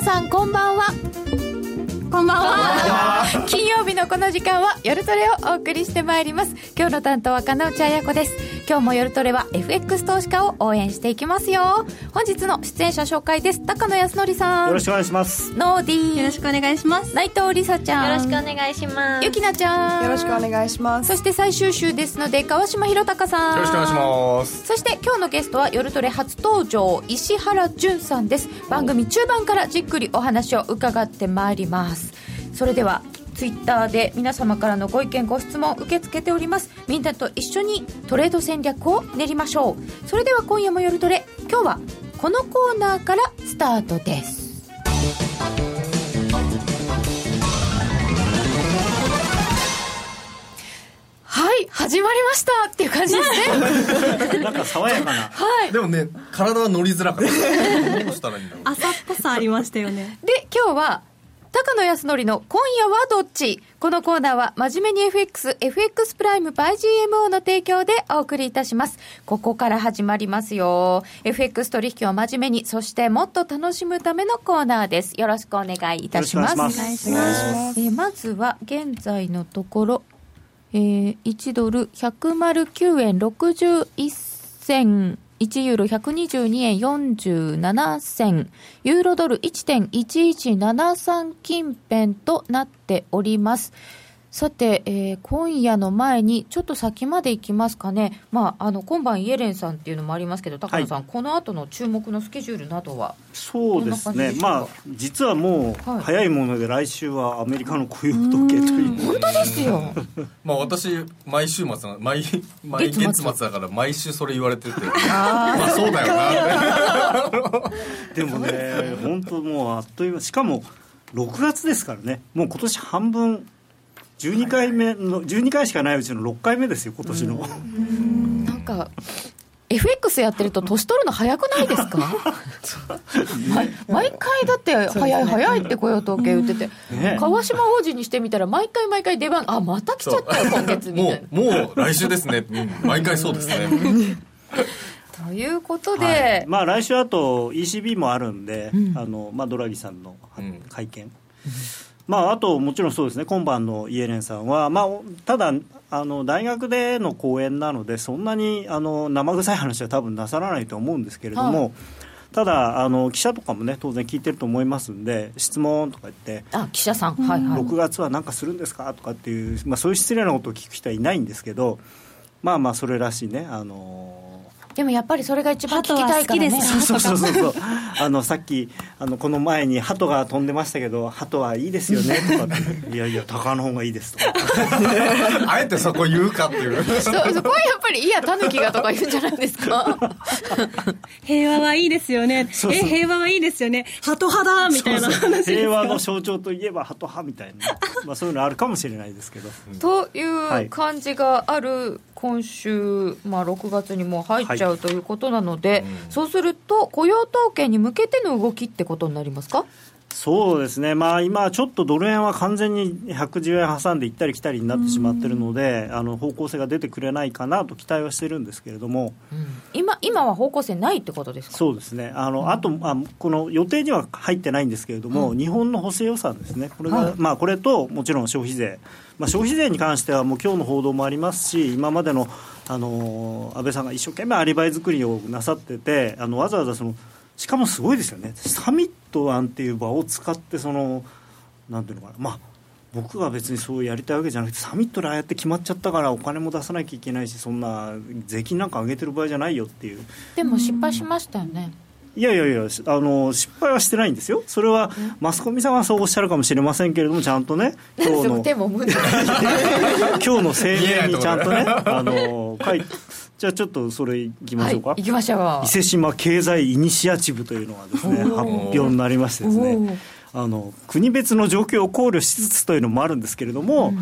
皆さんこんばんは。この時間は夜トレをお送りしてまいります。今日の担当は金内彩子です。今日も夜トレは FX 投資家を応援していきますよ。本日の出演者紹介です。高野康則さん。よろしくお願いします。ノーディー。よろしくお願いします。内藤梨沙ちゃん。よろしくお願いします。ゆきなちゃん。よろしくお願いします。そして最終週ですので川島弘隆さん。よろしくお願いします。そして今日のゲストは夜トレ初登場石原淳さんです。番組中盤からじっくりお話を伺ってまいります。それではツイッターで皆様からのご意見ご質問受け付けております。みんなと一緒にトレード戦略を練りましょう。それでは今夜も夜トレ。今日はこのコーナーからスタートです。はい始まりましたっていう感じですね。なんか爽やかな。はい。でもね体は乗りづらかった。どうしたらいいんだろう。朝っぽさありましたよね。で今日は高野康則の今夜はどっち？このコーナーは真面目に FX、FX プライム by GMO の提供でお送りいたします。ここから始まりますよ。FX 取引を真面目に、そしてもっと楽しむためのコーナーです。よろしくお願いいたします。よろしくお願いしますえーまずは現在のところ、えー1ドル109円61銭1ユーロ122円47銭。ユーロドル1.1173近辺となっております。さて、えー今夜の前にちょっと先まで行きますかね、まあ、あの今晩イエレンさんっていうのもありますけど高野さん、はいこの後の注目のスケジュールなどは？そうですね。まあ実はもうはい。早いもので来週はアメリカの雇用統計という。本当ですよ。まあ私毎週末な毎毎月末。だから毎週それ言われてて。まあそうだよな。ってでもね。本当もうあっという間。しかも6月ですからね。もう今年半分12回目の12回しかないうちの6回目ですよ今年の。なんか FX やってると年取るの早くないですか？毎 毎回だって早い早いって雇用統計言ってて、ね。川島王子にしてみたら毎回毎回出番あまた来ちゃったよ今月みたいな。もうもう来週ですね、う ん毎回そうですね。ということで、はい。まあ来週あと ECB もあるんで、うん。あのまあ、ドラギさんのうん。会見、まあ、あともちろんそうですね今晩のイエレンさんは、まあ、おただあの大学での講演なのでそんなにあの生臭い話は多分なさらないと思うんですけれども、はただあの記者とかもね当然聞いてると思いますんで質問とか言ってあ記者さん、はいはい。6月は何かするんですかとかっていう、まあ、そういう失礼なことを聞く人はいないんですけどまあまあそれらしいねあのでもやっぱりそれが一番聞きたいからね。鳩は好きです。そうそうそうそう。あのさっきあのこの前に鳩が飛んでましたけど鳩はいいですよね とかって。いやいや鷹の方がいいです。と かあえてそこ言うかっていう。そうそこはやっぱりいやタヌキがとか言うんじゃないですか。平和はいいですよね。そうそう。え平和はいいですよね。ハト派だみたいなそうそう話平和の象徴といえば鳩派みたいな、まあ、そういうのあるかもしれないですけど。という感じがある今週、まあ、6月にもう入っちゃうということなので、そうすると雇用統計に向けての動きってことになりますか？そうですね、まあ、今、ちょっとドル円は完全に110円挟んで行ったり来たりになってしまってるので、あの方向性が出てくれないかなと期待はしてるんですけれども、今今は方向性ないってことですか？そうですね、あのあとあ、この予定には入ってないんですけれども、日本の補正予算ですね、これが、はい。まあ、これともちろん消費税、まあ、消費税に関しては、もう今日の報道もありますし、今までの、あの安倍さんが一生懸命アリバイ作りをなさってて、あのわざわざその、しかもすごいですよね、サミットなんていう場を使って、そのなんていうのかな、まあ、僕が別にそうやりたいわけじゃなくて、サミットでああやって決まっちゃったから、お金も出さなきゃいけないし、そんな税金なんか上げてる場合じゃないよっていう。でも失敗しましたよね。いやいやいやあの失敗はしてないんですよ、それはマスコミさんはそうおっしゃるかもしれませんけれども、ちゃんとね、今日の今日の声明にちゃんとね、あの書いじゃあちょっとそれいきましょうか、はい、行きましょう。伊勢志摩経済イニシアチブというのがですね発表になりましてですねあの国別の状況を考慮しつつというのもあるんですけれども、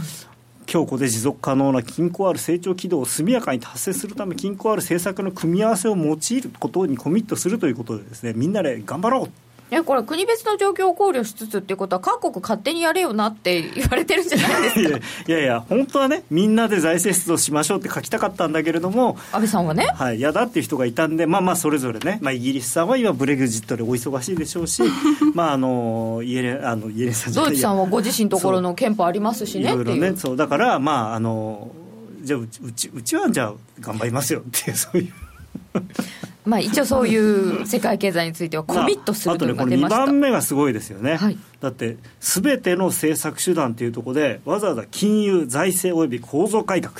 強固で持続可能な均衡ある成長軌道を速やかに達成するため均衡ある政策の組み合わせを用いることにコミットするということでですねみんなで頑張ろうえこれ国別の状況を考慮しつつっていうことは各国勝手にやれよなって言われてるんじゃないですか？いやいやいや本当はねみんなで財政出動しましょうって書きたかったんだけれども安倍さんはね。はい、嫌だっていう人がいたんで、まあまあ、それぞれね、まあ、イギリスさんは今、ブレグジットでお忙しいでしょうし、まあ、あの、イエレン、あの、イエレンさんドイツさんはご自身のところの憲法ありますしねいろいろねそうだからまああのじゃあうちうちうちはじゃあ頑張りますよっていうそういうまあ一応そういう世界経済についてはコミットするというのあとねこれ2が出ました、番目がすごいですよね、はい。だってすべての政策手段というところでわざわざ金融財政および構造改革。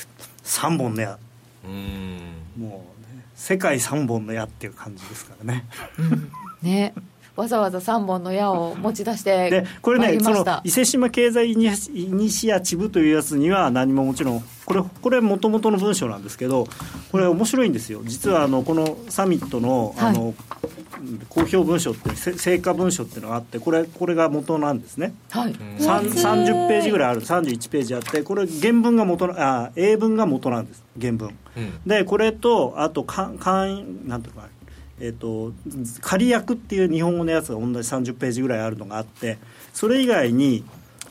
3本の矢。うん。もう、ね、世界3本の矢っていう感じですからね。うん。ねわざわざ3本の矢を持ち出してでこれねそのりました。伊勢志摩経済イニシイニシアチブというやつには何ももちろんこれこれもともとの文章なんですけどこれ面白いんですよ。実はあのこのサミットのあの、公表文書ってせ成果文書っていうのがあってこれこれが元なんですね。はい。さん。30ページぐらいある31ページあってこれ原文が元なあ英文が元なんです原文。うん。でこれとあとか会員なんていうのかなえー、と仮訳っていう日本語のやつが同じ30ページぐらいあるのがあってそれ以外に、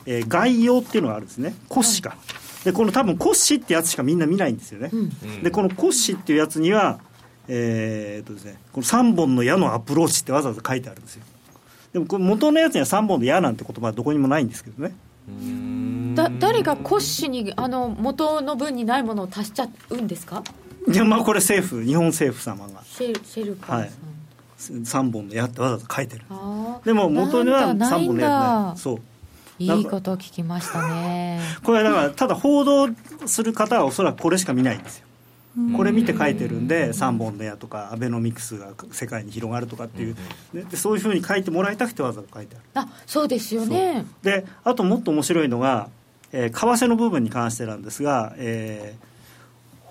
えー概要っていうのがあるんですね。骨子か、でこの多分骨子ってやつしかみんな見ないんですよね、うん。でこの骨子っていうやつにはえー、とですねこの3本の矢のアプローチってわざわざ書いてあるんですよ。でもこれ元のやつには3本の矢なんて言葉はどこにもないんですけどね。だ誰が骨子にあの元の分にないものを足しちゃうんですか？いやまあこれ政府日本政府様が。シェルシェルカーさん、はい。3本の矢ってわざわざ書いてる。でも元には3なんだ。ないん本の矢ってなだいそういいことを聞きましたね。これはだからただ報道する方はおそらくこれしか見ないんですよ。これ見て書いてるんで3本の矢とかアベノミクスが世界に広がるとかっていう、ねでそういうふうに書いてもらいたくてわざわざ書いてある。あそうですよね。であともっと面白いのが、えー為替の部分に関してなんですが、えー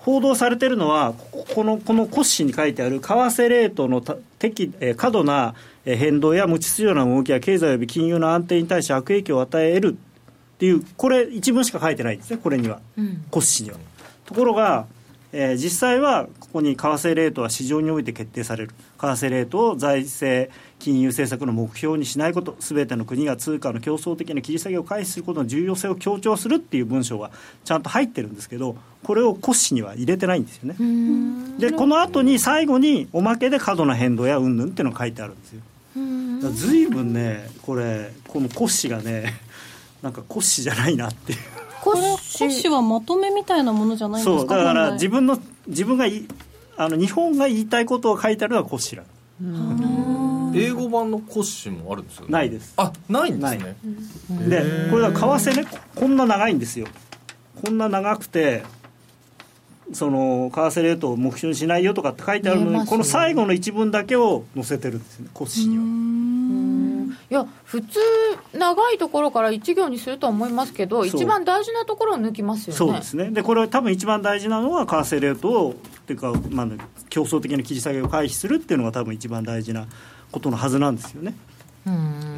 報道されてるのはここのこの骨子に書いてある為替レートのた適、えー過度なえー変動や無秩序な動きや経済及び金融の安定に対して悪影響を与えるっていうこれ一文しか書いてないんですねこれには。うん。骨子には。ところが、えー実際はここに為替レートは市場において決定される。為替レートを財政金融政策の目標にしないこと。すべての国が通貨の競争的な切り下げを回避することの重要性を強調するっていう文章がちゃんと入ってるんですけどこれを骨子には入れてないんですよね。でこの後に最後におまけで過度な変動や云々っていうのが書いてあるんですよ。うーん。だから随分ねこれこの骨子がねなんか骨子じゃないなっていう骨子はまとめみたいなものじゃないんですか？そうだから自分の自分がいあの日本が言いたいことを書いてあるのはコシラ英語版の骨子もあるんですよね？ないです。あないんですね。でこれは為替ね。こんな長いんですよ。こんな長くてその為替レートを目標にしないよとかって書いてあるのに、この最後の一文だけを載せてるんですよねコシにはいや普通長いところから一行にするとは思いますけど一番大事なところを抜きますよね。そうですね。でこれは多分一番大事なのは為替レートをっていうか、まあ、競争的な切り下げを回避するっていうのが多分一番大事なことのはずなんですよね。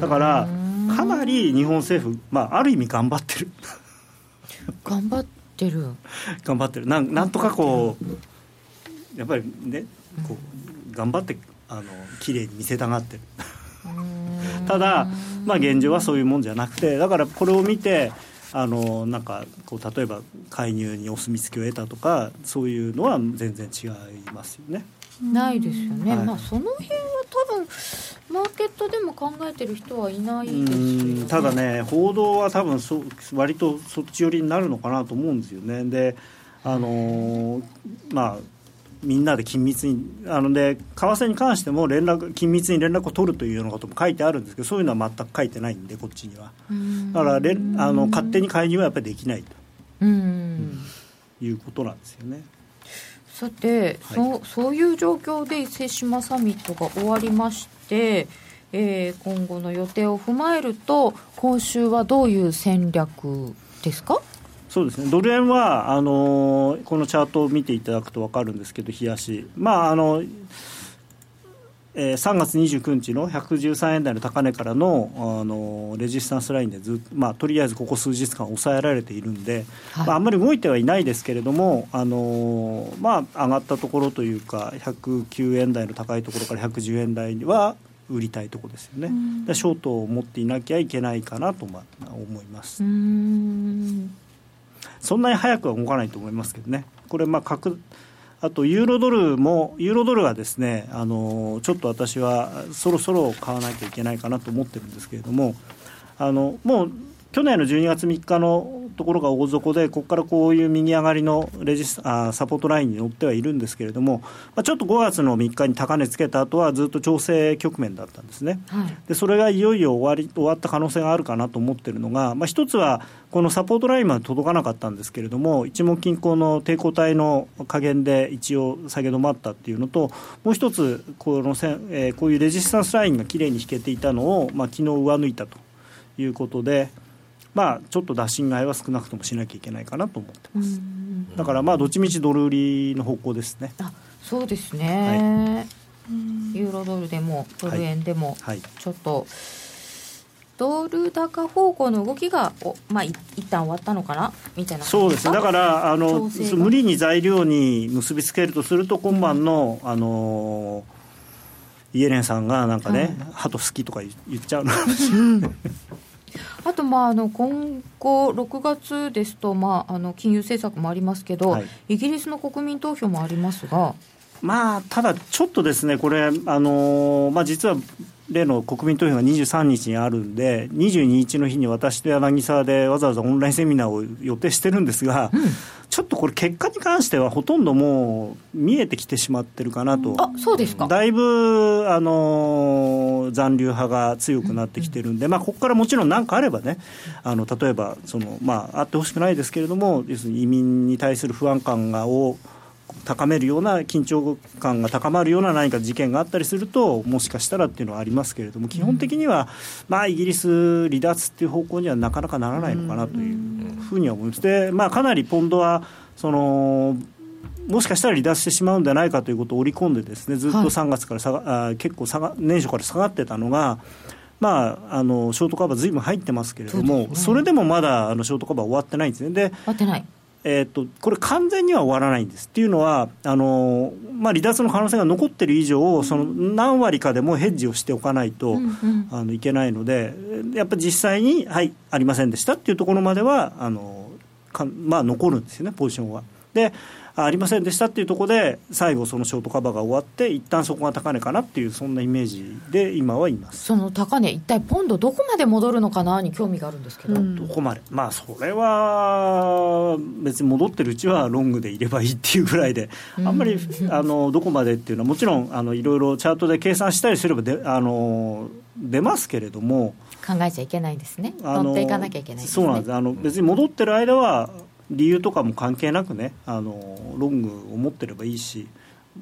だからかなり日本政府、まあ、ある意味頑張ってる。頑張ってる。頑張ってる。なんなんとかこうやっぱりねこう頑張ってあの綺麗に見せたがってるただ、まあ、現状はそういうもんじゃなくてだからこれを見てあのなんかこう例えば介入にお墨付きを得たとかそういうのは全然違いますよね。ないですよね、はい。まあその辺は多分マーケットでも考えてる人はいなういですよね。んただね報道は多分そ割とそっち寄りになるのかなと思うんですよね。であのーまあみんなで緊密にあので為替に関しても連絡緊密に連絡を取るというようなことも書いてあるんですけどそういうのは全く書いてないんでこっちには。うん。だかられあの勝手に介入はやっぱりできないうんということなんですよね。さて、そうそういう状況で伊勢志摩サミットが終わりまして、えー今後の予定を踏まえると今週はどういう戦略ですか？そうですね。ドル円はあのーこのチャートを見ていただくと分かるんですけど冷やし。まああのえー3月29日の113円台の高値からの、あのレジスタンスラインでずまあ、とりあえずここ数日間抑えられているんで、はい。まあ、あんまり動いてはいないですけれども、あのーまあ、上がったところというか109円台の高いところから110円台は売りたいところですよね、でショートを持っていなきゃいけないかなとまあ思いますそんなに早くは動かないと思いますけどね。これまあ各あとユーロドルも、ユーロドルはですねあのちょっと私はそろそろ買わなきゃいけないかなと思ってるんですけれども、あのもう去年の12月3日のところが大底で、ここからこういう右上がりのレジスあサポートラインに乗ってはいるんですけれども、まあ、ちょっと5月の3日に高値つけた後はずっと調整局面だったんですね、はい、でそれがいよいよ終わり終わった可能性があるかなと思ってるのが、まあ、一つは、このサポートラインまで届かなかったんですけれども、一目均衡の抵抗体の加減で一応下げ止まったっていうのと、もう一つこのせん、えー、こういうレジスタンスラインがきれいに引けていたのを、まあ昨日上抜いたということで、まあ、ちょっと打診買いは少なくともしなきゃいけないかなと思ってます。だからまあどっちみちドル売りの方向ですね。あそうですね、はい、ユーロドルでもドル円でも、ちょっと、ドル高方向の動きがお、まあ、い一旦終わったのかなみたいなそうですね。だからあの無理に材料に結びつけるとすると今晩の、あのイエレンさんがなんかね、はい、鳩好きとか言っちゃうの あと、まあ、あの今後、6月ですと、まあ、あの金融政策もありますけど、はい、イギリスの国民投票もありますが。まあ、ただ、ちょっとですね、これ、あのまあ、実は例の国民投票が23日にあるんで、22日の日に私と柳沢でわざわざオンラインセミナーを予定してるんですが、うん、ちょっとこれ、結果に関してはほとんどもう見えてきてしまってるかなと、あそうですか。だいぶ、あの残留派が強くなってきてるんで、うん、まあ、ここからもちろん何かあればね、あの例えばその、まあ、あってほしくないですけれども、要するに移民に対する不安感がを高めるような緊張感が高まるような何か事件があったりするともしかしたらっていうのはありますけれども基本的には、まあ、イギリス離脱っていう方向にはなかなかならないのかなというふうには思います。でまあ、かなりポンドはそのもしかしたら離脱してしまうんじゃないかということを織り込んでですねずっと3月から下が、はい、あ結構下が年初から下がってたのが。まあ、あのショートカバーずいぶん入ってますけれども、そ、ね,、れでもまだあのショートカバー終わってないんですね。で終わってないえーと、これ、完全には終わらないんです。っていうのは、あのまあ、離脱の可能性が残ってる以上、その何割かでもヘッジをしておかないと、うんうん、あのいけないので、やっぱり実際に、はい、ありませんでしたっていうところまでは、あのかまあ、残るんですよね、ポジションは。でありませんでしたっていうところで最後そのショートカバーが終わって一旦そこが高値かなっていうそんなイメージで今はいます。その高値一体ポンドどこまで戻るのかなに興味があるんですけど、うん、どこまで？まあそれは別に戻ってるうちはロングでいればいいっていうぐらいであんまりあのどこまでっていうのはもちろんあのいろいろチャートで計算したりすればであの出ますけれども考えちゃいけないですね。乗っていかなきゃいけない、ね、そうなんです。あの別に戻ってる間は理由とかも関係なくねあのロングを持ってればいいし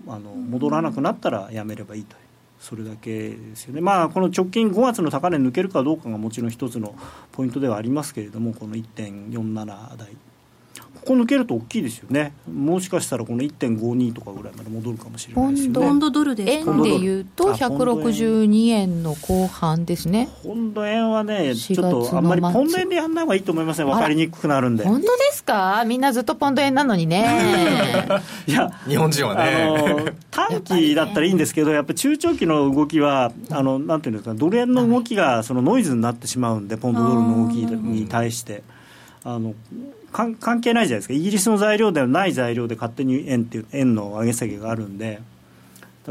あの戻らなくなったらやめればいいとそれだけですよね、まあ、この直近5月の高値抜けるかどうかがもちろん一つのポイントではありますけれどもこの1.47台ここ抜けると大きいですよね、もしかしたらこの1.52とかぐらいまで戻るかもしれないですよね。ポンドドルで円でいうと162円の後半ですね。ポンド円はね、ちょっとあんまりポンド円でやんない方がいいと思いますね、分かりにくくなるんで。本当ですか？みんなずっとポンド円なのにね。いや、日本人はね。短期だったらいいんですけど、やっぱり中長期の動きは、あのなんていうんですか、ドル円の動きがそのノイズになってしまうんで、ポンドドルの動きに対して。あの関係ないじゃないですか。イギリスの材料ではない材料で勝手に円っていう円の上げ下げがあるんで。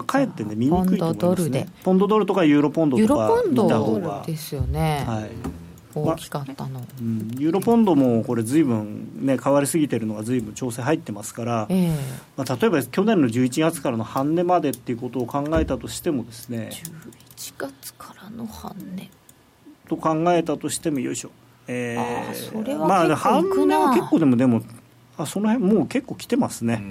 かえってね見にくいと思いますね。ポンドドルとかユーロポンドとか見た方が。ですよね、はい、大きかったの、うん、ユーロポンドもこれずいぶんね変わりすぎてるのがずいぶん調整入ってますから、えー、まあ、例えば去年の11月からの半値までっていうことを考えたとしてもですね。11月からの半値。と考えたとしてもよいしょえー、あそれはまあ半値は結構でもでもあその辺もう結構来てますね、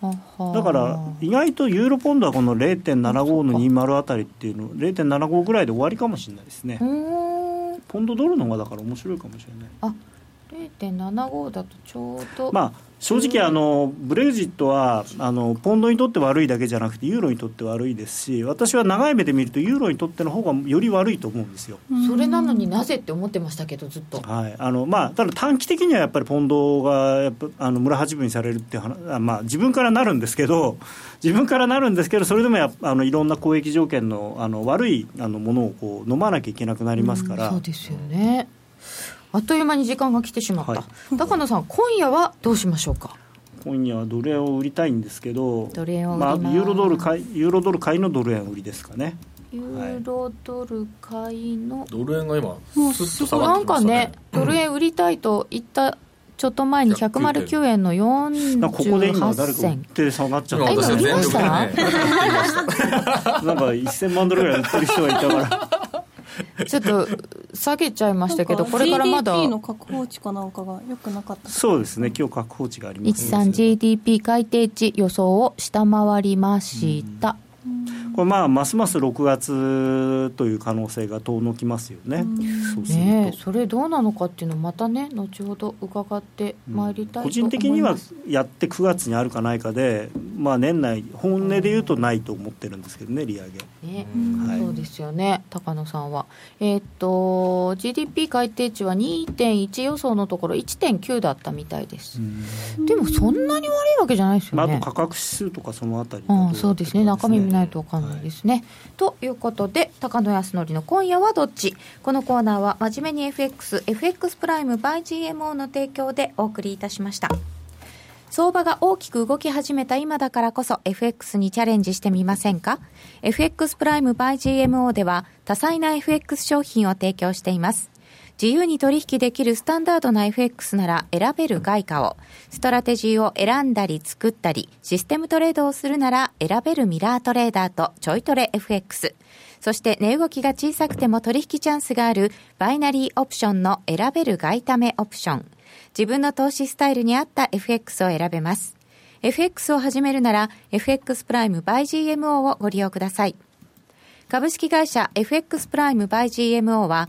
うん、だから意外とユーロポンドはこの0.75の20あたりっていうの0.75ぐらいで終わりかもしれないですね。ポンドドルの方がだから面白いかもしれない。あ0.75だとちょうど。まあ正直あの、ブレグジットはあのポンドにとって悪いだけじゃなくて、ユーロにとって悪いですし、私は長い目で見ると、ユーロにとっての方がより悪いと思うんですよ。それなのになぜって思ってましたけど、ずっと。はいあのまあ、ただ短期的にはやっぱりポンドがやっぱあの村八分にされるっていう話、あまあ、自分からなるんですけど、自分からなるんですけど、それでもやあのいろんな交易条件のあの悪いあのものをこう飲まなきゃいけなくなりますから。そうですよねあっという間に時間が来てしまった、はい、高野さん今夜はどうしましょうか？今夜はドル円を売りたいんですけどドル円をまあ、ユーロドル買いユーロドル買いのドル円売りですかね。ユーロドル買いの、ドル円が今スッと下がっね。なんかねドル円売りたいと言ったちょっと前に109円の48ここで今誰か売って下がっちゃった。今 売りました。なんか1000万ドルぐらい売ってる人がいたからちょっと下げちゃいましたけど、これからまだ。GDP の確保値かなんかがよくなかったそうですね、今日確保値があります、13GDP 改定値予想を下回りました。これまあますます6月という可能性が遠のきますよね、そうすると、ねそれどうなのかっていうのまたね後ほど伺ってまいりたいと思います、個人的にはやって9月にあるかないかで、まあ、年内本音で言うとないと思ってるんですけどね利上げ、ねはい。そうですよね高野さんは。えーっと GDP 改定値は2.1予想のところ1.9だったみたいです、でもそんなに悪いわけじゃないですよまあ、ね、あと価格指数とかそのあたりうん、がどだったかそうですね。中身見ないと分かんない。ですね、ということで高野康則の今夜はどっち？このコーナーは真面目に FXFX プライム by GMO の提供でお送りいたしました。相場が大きく動き始めた今だからこそ FX にチャレンジしてみませんか？FX プライム by GMO では多彩な FX 商品を提供しています。自由に取引できるスタンダードな FX なら選べる外貨を、ストラテジーを選んだり作ったり、システムトレードをするなら選べるミラートレーダーとちょいトレ FX。そして値動きが小さくても取引チャンスがあるバイナリーオプションの選べる外為オプション。自分の投資スタイルに合った FX を選べます。FX を始めるなら FX プライム by GMO をご利用ください。株式会社 FX プライム by GMO は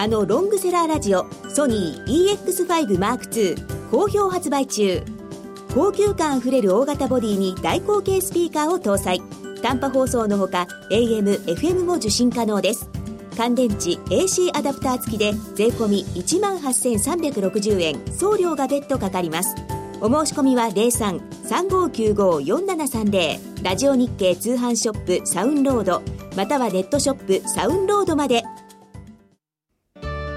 あのロングセラーラジオソニー EX5M2 好評発売中。高級感あふれる大型ボディに大口径スピーカーを搭載。短波放送のほか AM、FM も受信可能です。乾電池 AC アダプター付きで税込1万8360円。送料が別途かかります。お申し込みは03-3595-4730ラジオ日経通販ショップサウンロード。またはネットショップサウンロードまで。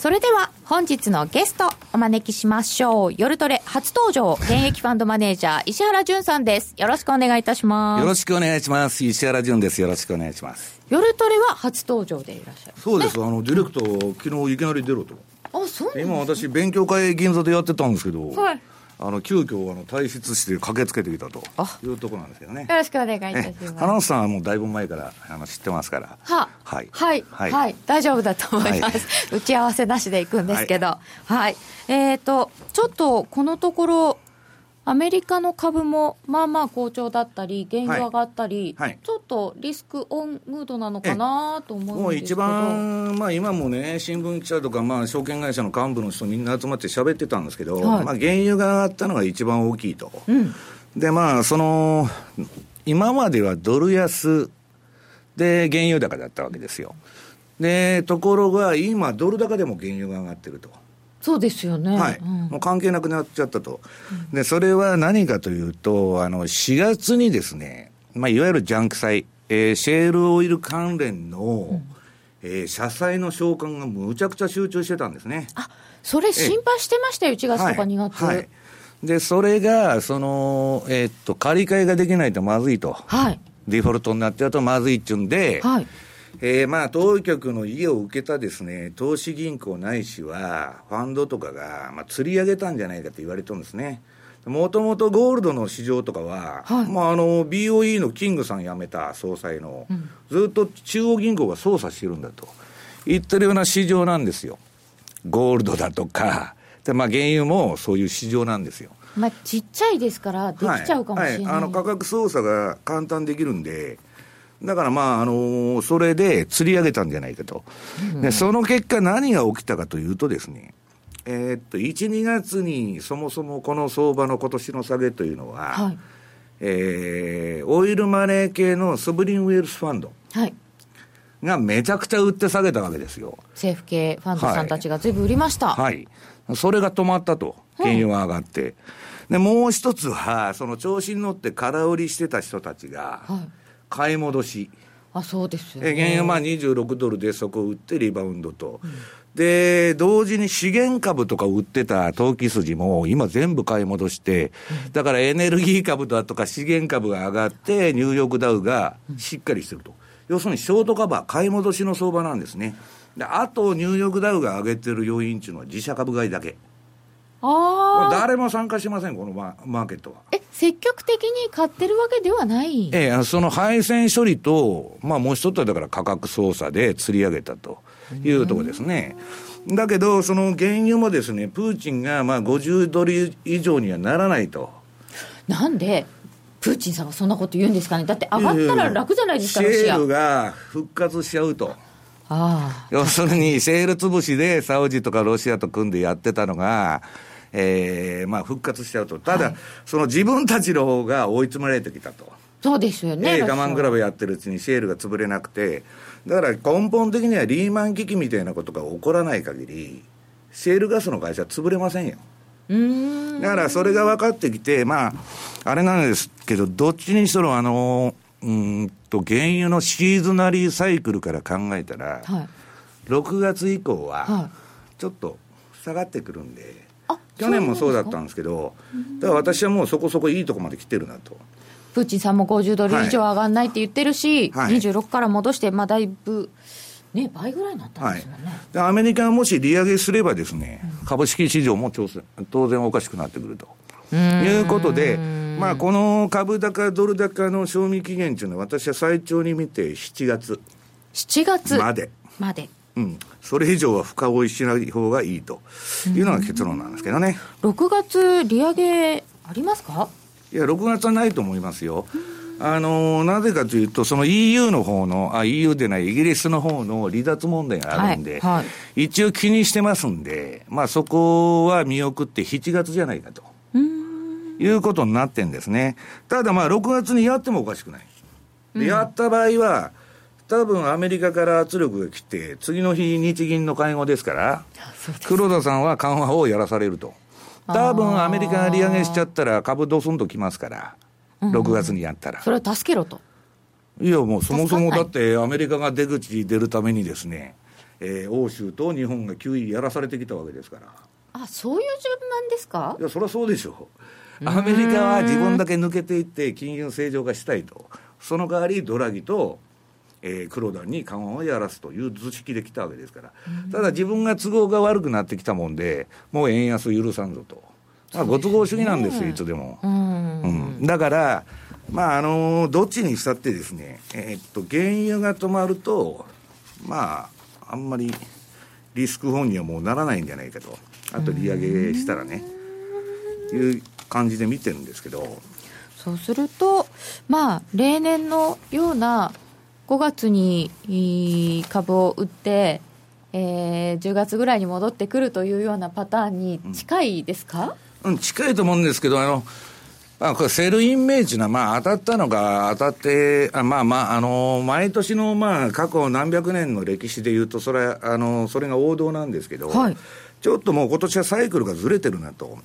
それでは本日のゲストお招きしましょう。夜トレ初登場、現役ファンドマネージャー石原淳さんです。よろしくお願いいたします。よろしくお願いします。石原淳です。よろしくお願いします。夜トレは初登場でいらっしゃる。そうです。あの、ディレクター、昨日いきなり出ろと。あ、そう今私、勉強会銀座でやってたんですけど、はい。あの、急遽、あの、退出して駆けつけてきたとあいうところなんですけどね。よろしくお願いいたしえます。花本さんはもうだいぶ前からあの知ってますから。ははいはい。は。はいい大丈夫だと思います。打ち合わせなしでいくんですけど。はい。えっ、と、ちょっとこのところ、アメリカの株もまあまあ好調だったり、原油上がったり、はいはいちょっとリスクオンムードなのかなと思もうん一うですけど。番、まあ今もね、新聞記者とか、まあ証券会社の幹部の人みんな集まって喋ってたんですけど、はいまあ原油が上がったのが一番大きいと。うん。で、まあ、その、今まではドル安で原油高だったわけですよ。で、ところが今、ドル高でも原油が上がってると。そうですよね。はい、うんもう関係なくなっちゃったと。で、それは何かというと、あの、4月にですね、まあ、いわゆるジャンク債、えーシェールオイル関連の、えー社債の償還がむちゃくちゃ集中してたんですね。あ、それ心配してましたよ、1月とか2月。はい。で、それが、その、えーっと、借り換えができないとまずいと。はい。デフォルトになっちゃうとまずいっちゅうんで、はい。えーまあ、当局の家を受けたですね、投資銀行ないしは、ファンドとかが、まあ、釣り上げたんじゃないかと言われてるんですね。もともとゴールドの市場とかは、はいまあ、あの、BOE のキングさん辞めた総裁の、ずっと中央銀行が操作してるんだと言ってるような市場なんですよ。ゴールドだとか、でまあ、原油もそういう市場なんですよ。まあ、ちっちゃいですから、できちゃうかもしれない。はいはいあの価格操作が簡単できるんで、だからまあ、あのそれで釣り上げたんじゃないかと、でその結果、何が起きたかというとですね、えーっと1、2月にそもそもこの相場の今年の下げというのは、はい。えーオイルマネー系のソブリンウェルスファンドはい。がめちゃくちゃ売って下げたわけですよ。政府系ファンドさんたちが全部売りました。はい。それが止まったと。原油が上がって。で、もう一つは、その調子に乗って空売りしてた人たちが、はい。買い戻し。あ、そうですよ、え原油まあ26ドルでそこ売ってリバウンドと。で、同時に資源株とか売ってた投機筋も今全部買い戻して、だからエネルギー株だとか資源株が上がって、ニューヨークダウがしっかりしてると。要するにショートカバー、買い戻しの相場なんですね。であと、ニューヨークダウが上げてる要因っていうのは自社株買いだけ。ああ。誰も参加しません、このママーケットは。え、積極的に買ってるわけではない？ええ、その配線処理と、まあもう一つはだから価格操作で釣り上げたというところですね。だけど、その原油もですね、プーチンがまあ50ドル以上にはならないと。なんで、プーチンさんがそんなこと言うんですかね？だって上がったら楽じゃないですか、ロシェールが復活しちゃうと。あ要するに、シェール潰しでサウジとかロシアと組んでやってたのが、えーまあ復活しちゃうと。ただ、その自分たちの方が追い詰められてきたと。あ。そうですよね。我慢比べやってるうちにシェールが潰れなくて、だから根本的にはリーマン危機みたいなことが起こらない限り、シェールガスの会社は潰れませんよ。だからそれが分かってきて、まあ、あれなんですけど、どっちにしろ、あの、うーんと、原油のシーズナリーサイクルから考えたら、はい。6月以降はは、ちょっと下がってくるんで、あ去年もそうだったんですけど、だから私はもうそこそこいいとこまで来てるなと。プーチンさんも50ドル以上上がんないって言ってるし、はい26から戻して、まあだいぶ、ね、倍ぐらいになったんですよね。でアメリカがもし利上げすればですね、株式市場も当然当然おかしくなってくると。いうことで、まあ、この株高、ドル高の賞味期限というのは、私は最長に見て7月7月まで、まで。うん、それ以上は深追いしない方がいいというのが結論なんですけどね。6月、利上げありますか？いや、6月はないと思いますよ。あのなぜかというと、その EU の方の、あ、EU でない、イギリスの方の離脱問題があるんで、はいはい一応気にしてますんで、まあそこは見送って7月じゃないかと。いうことになってんですね。ただまあ6月にやってもおかしくない。でやった場合は、多分アメリカから圧力が来て、次の日日銀の会合ですから、黒田さんは緩和をやらされると。多分アメリカが利上げしちゃったら株ドスンときますから、6月にやったら。それを助けろと。いやもうそもそもだってアメリカが出口に出るためにですね、えー欧州と日本が9位やらされてきたわけですから。あ、そういう順番ですか？いや、そりゃそうでしょう。アメリカは自分だけ抜けていって金融正常化したいと。その代わりドラギと、えー黒田に緩和をやらすという図式できたわけですから。ただ自分が都合が悪くなってきたもんで、もう円安許さんぞと。まあ、ご都合主義なんですよ、いつでも。うん。うん、だから、まああのどっちにしたってですね、えーっと原油が止まると、まあ、あんまりリスク本にはもうならないんじゃないかと、あと利上げしたらね、いう感じで見てるんですけど、そうすると、まあ、例年のような5月にいい株を売って、えー10月ぐらいに戻ってくるというようなパターンに近いですか、うん、近いと思うんですけど、あの、まあ、これセルインメージな、まあ、当たったのが当たって、あまあまあ、あの、毎年の、まあ、過去何百年の歴史で言うと、それは、あの、それが王道なんですけど、はいちょっともう今年はサイクルがずれてるなと。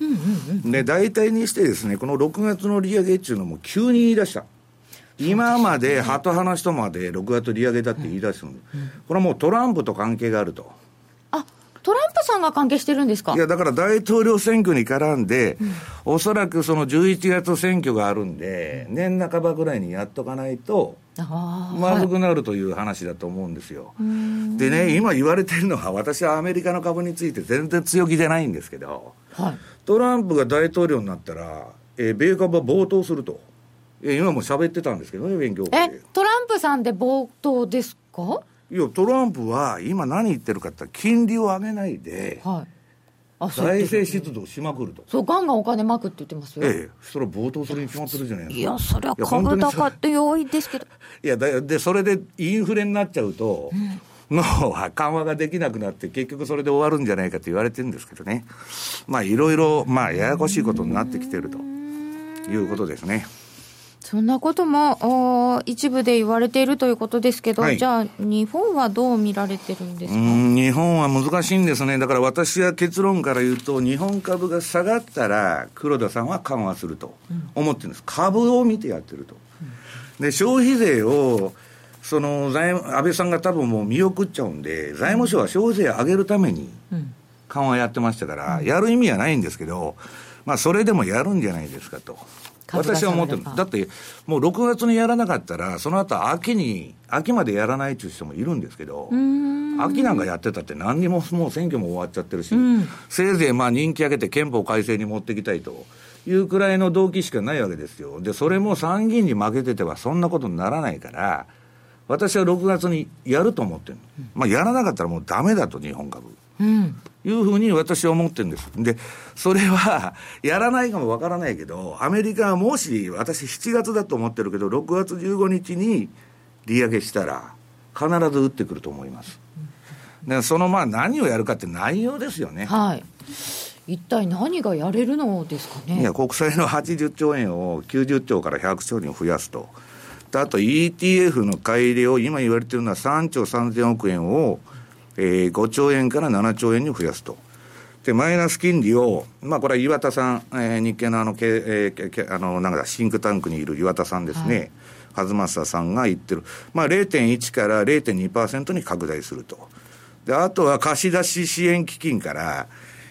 で、大体にしてですね、この6月の利上げっていうのも急に言い出した。今まで、鳩話とまで6月利上げだって言い出すの、これはもうトランプと関係があると。あトランプさんが関係してるんですか？いや、だから大統領選挙に絡んで、おそらくその11月選挙があるんで、年半ばぐらいにやっとかないと、まずくなるという話だと思うんですよ。でね、今言われてるのは、私はアメリカの株について全然強気じゃないんですけど、はい。トランプが大統領になったら、えー米株は暴騰すると。えー今も喋ってたんですけどね、勉強会えで。トランプさんで冒頭ですか？いや、トランプは今何言ってるかって金利を上げないで、はい財政出動しまくると。そうガンガンお金まくって言ってますよ、ええ、それは暴騰するに決まってるじゃないですか。いやそりゃいや本当株高って多いですけどいやだで、それでインフレになっちゃうと、もう緩和ができなくなって、結局それで終わるんじゃないかと言われてるんですけどね、まあいろいろ、まあややこしいことになってきてるということですね。そんなこともお一部で言われているということですけど、はい。じゃあ日本はどう見られてるんですか、うん日本は難しいんですね、だから私は結論から言うと、日本株が下がったら、黒田さんは緩和すると思ってるんです、株を見てやってると。で消費税をその財務安倍さんが多分もう見送っちゃうんで、財務省は消費税上げるために緩和やってましたから、やる意味はないんですけど、まあ、それでもやるんじゃないですかと。私は思ってだって、もう6月にやらなかったら、その後秋に、秋までやらないっていう人もいるんですけど、秋なんかやってたって、何にももう選挙も終わっちゃってるし、せいぜいまあ人気上げて憲法改正に持っていきたいというくらいの動機しかないわけですよ。で、それも参議院に負けててはそんなことにならないから、私は6月にやると思ってるの。まあ、やらなかったらもうダメだと、日本株。うんいうふうに私は思ってるんです。で、それは、やらないかもわからないけど、アメリカはもし、私7月だと思ってるけど、6月15日に利上げしたら、必ず打ってくると思います。で、そのまあ何をやるかって内容ですよね。はい一体何がやれるのですかねいや、国債の80兆円を90兆から100兆に増やすと。であと ETF の買い入れを、今言われてるのは3兆3000億円を、えー5兆円から7兆円に増やすと。で、マイナス金利を、まあこれは岩田さん、えー日経のあの、けえーけあの、なんだ、シンクタンクにいる岩田さんですね。はずまささんが言ってる。まあ0.1から0.2%に拡大すると。で、あとは貸し出し支援基金から、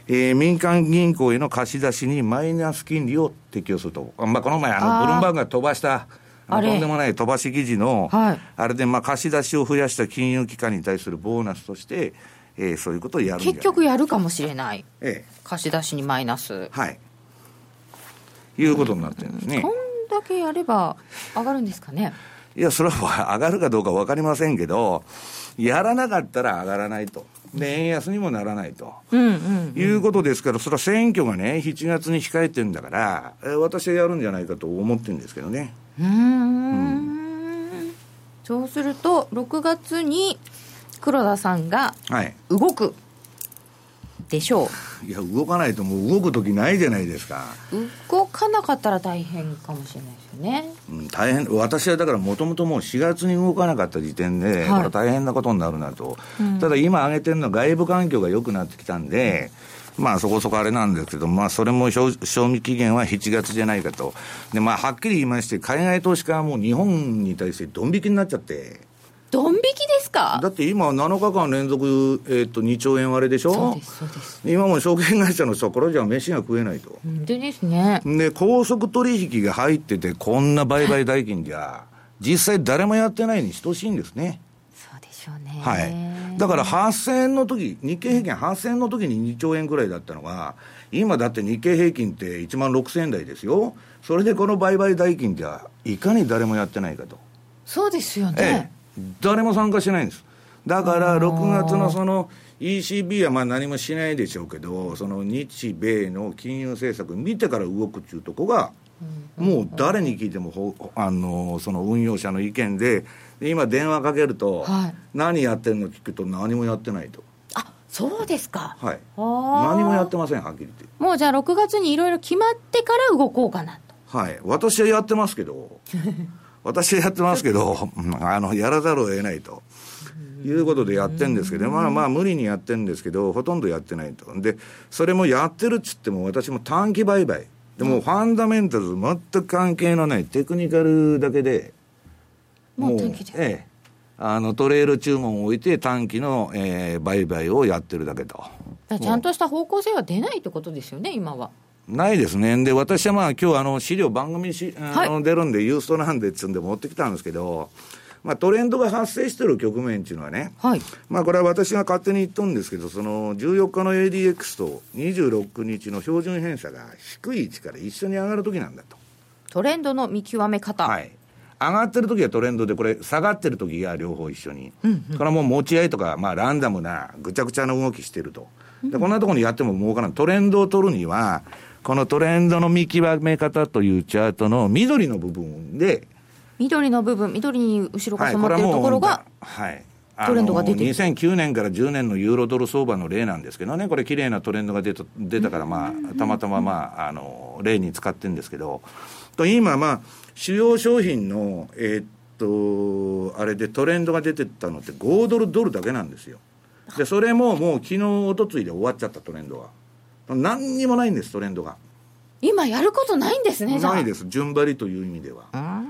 えー民間銀行への貸し出しにマイナス金利を適用すると。あまあ、この前、あの、ブルームバーグが飛ばした、とんでもない飛ばし記事の、はい。あれで、まあ、貸し出しを増やした金融機関に対するボーナスとして、えーそういうことをやる結局やるかもしれない。ええ。貸し出しにマイナス。はい。いうことになってるんですね。こんだけやれば上がるんですかね。いや、それは上がるかどうか分かりませんけど、やらなかったら上がらないと。で、円安にもならないと。うんうんいうことですから、それは選挙がね、7月に控えてるんだから、えー私はやるんじゃないかと思ってるんですけどね。うーんそうすると6月に黒田さんがはい。でしょいや、動かないともう動く時ないじゃないですか。う動かなかったら大変かもしれないですよねうん、大変、私はだからもともともう4月に動かなかった時点で、はい大変なことになるなと。ただ今挙げてるのは外部環境が良くなってきたんで、まあそこそこあれなんですけど、まあそれも賞賞味期限は7月じゃないかと。で、まあはっきり言いまして、海外投資家はもう日本に対してドン引きになっちゃって、ドン引きですか？だって今7日間連続、えっと2兆円割れでしょ？そうですそうです今も証券会社の人はこれじゃ飯が食えないと。本当ですねで、高速取引が入ってて、こんな売買代金じゃ、実際誰もやってないに等しいんですね。そうでしょうねはい。だから8000円の時、日経平均8000円の時に2兆円ぐらいだったのが、今だって日経平均って1万6000円台ですよ。それでこの売買代金じゃ、いかに誰もやってないかと。そうですよえね、え。誰も参加してないんです。だから6月のその ECB はまあ何もしないでしょうけど、その日米の金融政策見てから動くっていうとこが、もう誰に聞いてもほあのその運用者の意見で、で今電話かけると、はい何やってるの聞くと何もやってないと。あそうですかはい。何もやってません、はっきり言って。もうじゃあ6月にいろいろ決まってから動こうかなとはい。私はやってますけど、私はやってますけど、うんあの、やらざるを得ないということでやってるんですけど、まあまあ無理にやってるんですけど、ほとんどやってないと。で、それもやってるっつっても、私も短期売買。でもファンダメンタルズ全く関係のないテクニカルだけで、もう短期でええ。あの、トレール注文を置いて短期の、えー売買をやってるだけと。ちゃんとした方向性は出ないってことですよね、今は。ないですね。で、私はまあ今日あの資料番組し、あの出るんでユーストなんでっつうんで持ってきたんですけど、まあトレンドが発生してる局面っていうのはね、はい。まあこれは私が勝手に言っとんですけど、その14日の ADX と26日の標準偏差が低い位置から一緒に上がるときなんだと。トレンドの見極め方。はい。上がってる時はトレンドで、これ、下がってる時が両方一緒に。これはもう持ち合いとか、まあ、ランダムな、ぐちゃぐちゃな動きしてると。で、こんなところにやっても儲からん。トレンドを取るには、このトレンドの見極め方というチャートの緑の部分で、緑の部分、緑に後ろがはい、染まってるところが、はい。トレンドが出てるあの2009年から10年のユーロドル相場の例なんですけどね、これ、綺麗なトレンドが出た出たから、まあ、たまたま、まあ、あの例に使ってるんですけど、と今、まあ、主要商品の、えーっと、あれでトレンドが出てったのって、5ドルドルだけなんですよ。で、それももう昨日一昨日で終わっちゃったトレンドが。何にもないんです、トレンドが。今やることないんですね。ないです、順張りという意味では。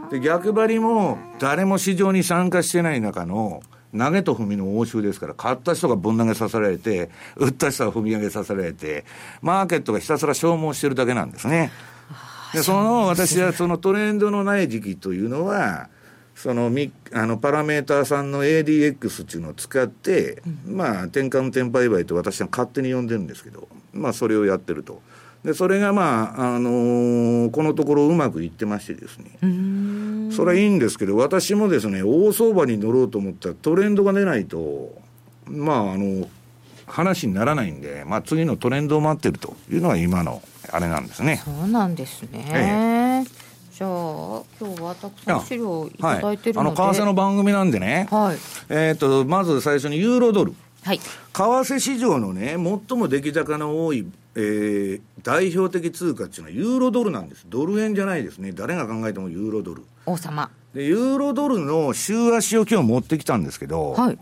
で逆張りも、誰も市場に参加してない中の、投げと踏みの応酬ですから、買った人がぶん投げさせられて、売った人が踏み上げさせられて、マーケットがひたすら消耗してるだけなんですね。でその私はそのトレンドのない時期というのは、そのみあのパラメーターさんの ADX っていうのを使って、まあ、転換転売買と私は勝手に呼んでるんですけど、まあ、それをやってると。で、それがまあ、あのーこのところうまくいってましてですね。それはいいんですけど、私もですね、大相場に乗ろうと思ったらトレンドが出ないと、まあ、あの、話にならないんで、まあ、次のトレンドを待ってるというのが今のあれなんですね。そうなんですね。じゃあ、今日はたくさん資料いただいてるので。あの、為替の番組なんでね、はい。えっ、と、まず最初にユーロドル。はい。為替市場のね、最も出来高の多い、えー代表的通貨っていうのはユーロドルなんです。ドル円じゃないですね。誰が考えてもユーロドル。王様。で、ユーロドルの週足を今日持ってきたんですけど、はい。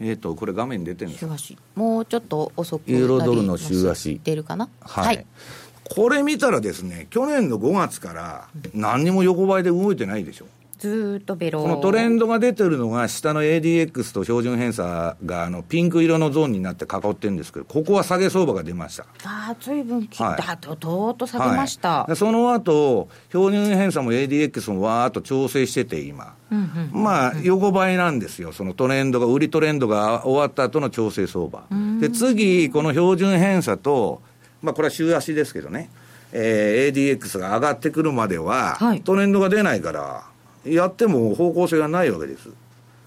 えっ、と、これ画面に出てるんです週足。もうちょっと遅くユーロドルの週足出るかな？はい。これ見たらですね、去年の5月から何にも横ばいで動いてないでしょ。ずーっとベロこのトレンドが出てるのが、下の ADX と標準偏差があのピンク色のゾーンになって囲ってるんですけど、ここは下げ相場が出ました。ああ、随分切はいった。と、とーっと下げました。はいでその後、標準偏差も ADX もわーっと調整してて、今。うんうん。まあ、横ばいなんですよ。そのトレンドが、売りトレンドが終わった後の調整相場。で、次、この標準偏差と、まあ、これは週足ですけどね、えー ADX が上がってくるまでは、はいトレンドが出ないから、やっても方向性がないわけです。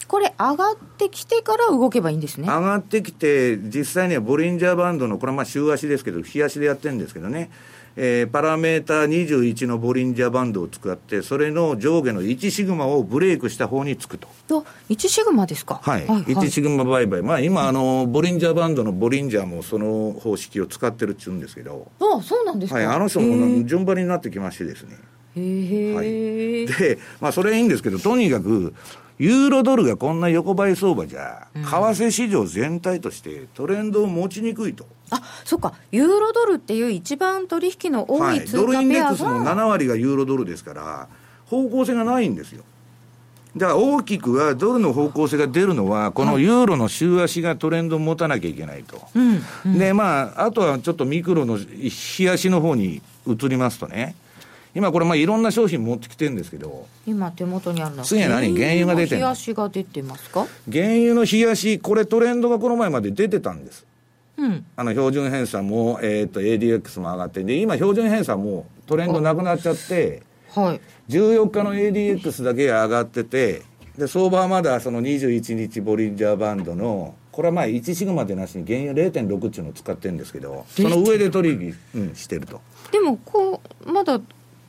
これ、上がってきてから動けばいいんですね。上がってきて、実際にはボリンジャーバンドの、これはまあ週足ですけど、日足でやってるんですけどね、えーパラメーター21のボリンジャーバンドを使って、それの上下の1シグマをブレイクした方につくと。あ、1シグマですか？はい、はい。1シグマ売買、まあ、今あの、ボリンジャーバンドのボリンジャーもその方式を使ってるっちゅうんですけど、あそうなんですか？はい、あの人へもー順番になってきましてですね、へーはいで、まあ、それはいいんですけど、とにかく、ユーロドルがこんな横ばい相場じゃ、為替市場全体としてトレンドを持ちにくいと。あ、そっか。ユーロドルっていう一番取引の多はいい、通ドルインデ貨ペアックスの7が、割がユーロドルですから、方向性がないんですよ。だから大きくはドルの方向性が出るのは、このユーロの週足がトレンドを持たなきゃいけないと。うん。で、まあ、あとはちょっとミクロの日足の方に移りますとね、今これ、まあ、いろんな商品持ってきてるんですけど、今手元にあるのは次は何？原油が出てんの？冷やしが出てますか？原油の日足、これトレンドがこの前まで出てたんです。うん。あの標準偏差も、えっ、と、ADX も上がって、で、今標準偏差もトレンドなくなっちゃって、はい。14日の ADX だけが上がってて、で、相場はまだその21日ボリンジャーバンドの、これはまあ1シグマでなしに原油0.6っていうのを使ってるんですけど、その上で取引、うん、してると。でも、こう、まだ、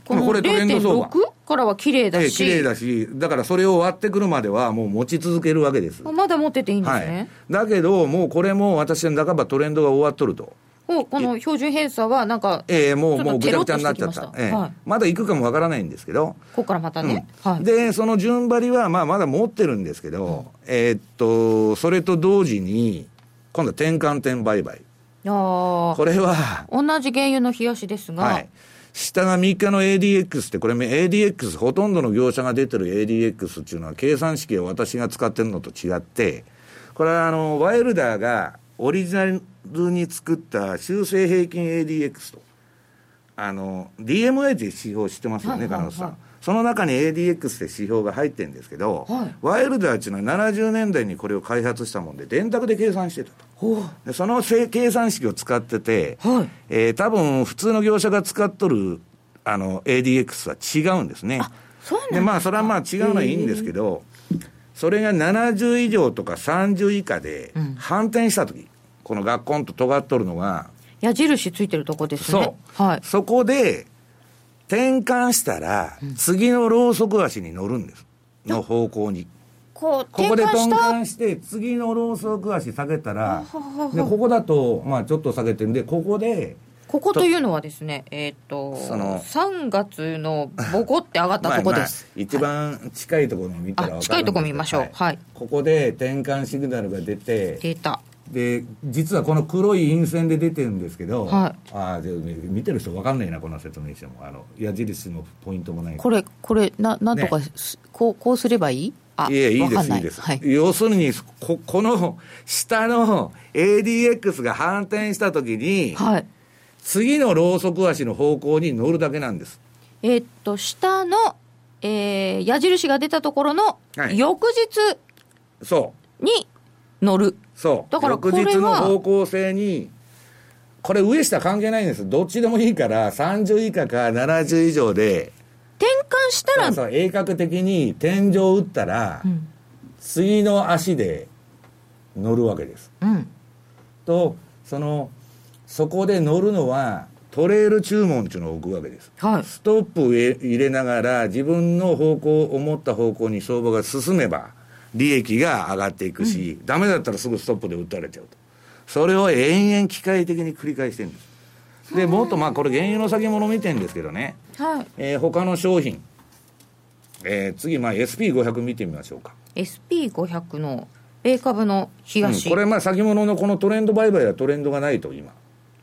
このこれトレンド相場0.6からは綺麗だし、ええ綺麗だし、だからそれを割ってくるまではもう持ち続けるわけです。あまだ持ってていいんですはいね。。だけど、もうこれも私は半ばトレンドが終わっとると。おこの標準偏差はなんか、ええもう、もうぐちゃぐちゃになっちゃった。えはいまだ行くかもわからないんですけど、ここからまたね、はい、で、その順張りは、まあ、まだ持ってるんですけど、えーっと、それと同時に、今度は転換点売買。いやーこれは、同じ原油の冷やしですが、はい。下が3日の ADX って、これ ADX、ほとんどの業者が出てる ADX っていうのは、計算式を私が使ってるのと違って、これはあの、ワイルダーがオリジナルに作った修正平均 ADX と。あの、DMA っていう指標知ってますよね、金本さん。その中に ADX って指標が入ってるんですけど、はいワイルダーっていうのは70年代にこれを開発したもんで、電卓で計算してたと。そのせ計算式を使ってて、はい。えー多分普通の業者が使っとるあの ADX は違うんですね。そうなんでまあそれはまあ違うのはいいんですけど、それが70以上とか30以下で反転した時、このガッコンと尖っとるのが、矢印ついてるとこですね。そう、はい。そこで転換したら、次のローソク足に乗るんです。の方向に。こうここで転転換して、次のローソク足下げたら、で、ここだと、まあちょっと下げてんで、ここで、ここというのはですねえっ、とその3月のボコって上がったとこです、まあまあ一番近いところを見たら分か近いとこ見ましょう。はい。ここで転換シグナルが出てデータで実はこの黒い陰線で出てるんですけど、はい。ああで見てる人分かんないなこんな説明しても。あの矢印のポイントもない。これこれななんとかす、こうこうすればいい？あいやいいですい。いです、はい、要するにここの下の ADX が反転した時に、はい、次のローソク足の方向に乗るだけなんです。えーっと下の、えー矢印が出たところのはい。翌日そう。に乗る、そう。だからこれは翌日の方向性に、これ上下関係ないんです。どっちでもいいから、30以下か70以上で、転換したらそう鋭角的に天井を打ったら、ん次の足で乗るわけです。うんと、その、そこで乗るのは、トレール注文っていうのを置くわけです。はいストップを入れながら、自分の方向、思った方向に相場が進めば、利益が上がっていくし、ダメだったらすぐストップで打たれちゃうと。それを延々機械的に繰り返してるんです。で、もっとまあ、これ原油の先物見てるんですけどね、はい。えー他の商品、えー次、まあ、SP500 見てみましょうか。SP500 の米株のうん東、これ、まあ、先物のこのトレンド売買はトレンドがないと、今。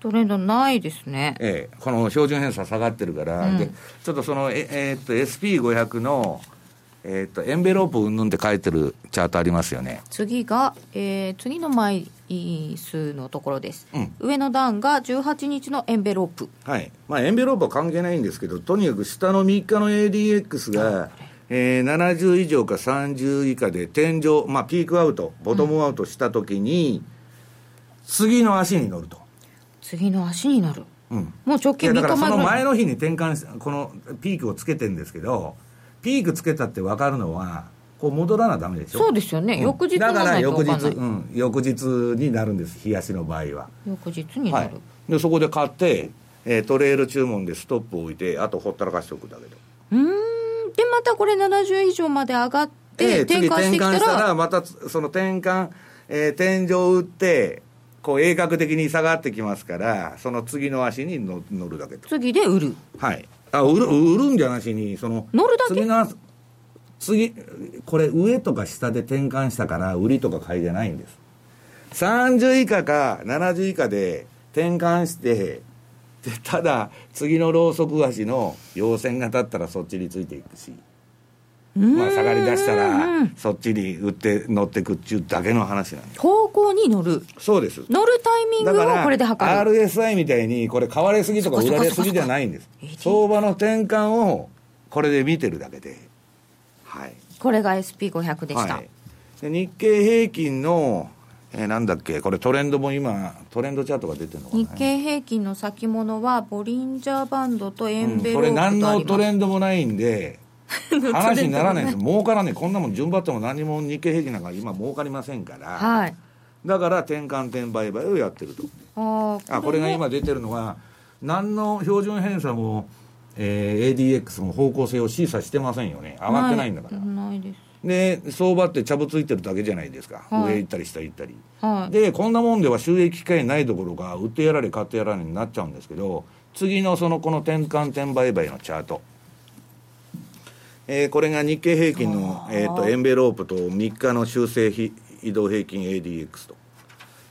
トレンドないですね。ええ、この標準偏差下がってるから、うん。でちょっとその、ええーっと SP500 の、えーっとエンベロープうんぬんって書いてるチャートありますよね。次が、えー次の枚数のところです、うん。上の段が18日のエンベロープ。はい。まあ、エンベロープは関係ないんですけど、とにかく下の3日の ADX が、えー70以上か30以下で天井、まあ、ピークアウト、ボトムアウトしたときに、次の足に乗ると。次の足になる。うん。もう直近いやだ3からその日前の日に転換しこのピークをつけてるんですけどピークつけたって分かるのはこう戻らなダメでしょ？そうですよね、うん。翌日だから翌日、うん、翌日になるんです。冷やしの場合は、翌日にはない。る、でそこで買って、えートレール注文でストップを置いてあとほったらかしておくだけでうーん。でまたこれ70以上まで上がって、で次転換してきた転換したららまたその転換、えー天井を打ってこう鋭角的に下がってきますからその次の足に乗乗るだけと。次で売る。はい。あ、売る、売るんじゃなしに、その、乗るだけ？次これ上とか下で転換したから、売りとか買いじゃないんです。30以下か70以下で転換して、でただ、次のローソク足の陽線が立ったらそっちについていくし、まあ下がり出したら、そっちに売って乗ってくっちゅうだけの話なんです。方向に乗る。そうです。乗るタイミングをこれで測る。RSI みたいにこれ買われすぎとか売られすぎじゃないんです。相場の転換をこれで見てるだけで。はい、これが SP500 でした、はい、で日経平均の、えーなんだっけこれトレンドも今トレンドチャートが出てるのかな。日経平均の先物はボリンジャーバンドとエうんンベロープとあこれ何のトレンドもないんで 話にならないんです。儲からねこんなもん順張っても何も日経平均なんか今儲かりませんから、はい。だから転換転売買をやってると。あーあこれが今出てるのは何の標準偏差も、えー ADX も方向性を示唆してませんよね。上がってないんだから、ない。です。で相場ってちゃぶついてるだけじゃないですか、はい。上行ったり下行ったり、はい。でこんなもんでは収益機会ないどころか売ってやられ買ってやられになっちゃうんですけど次のそのこの転換点売買のチャートえーこれが日経平均の、えー、とエンベロープと3日の修正比移動平均 ADX と。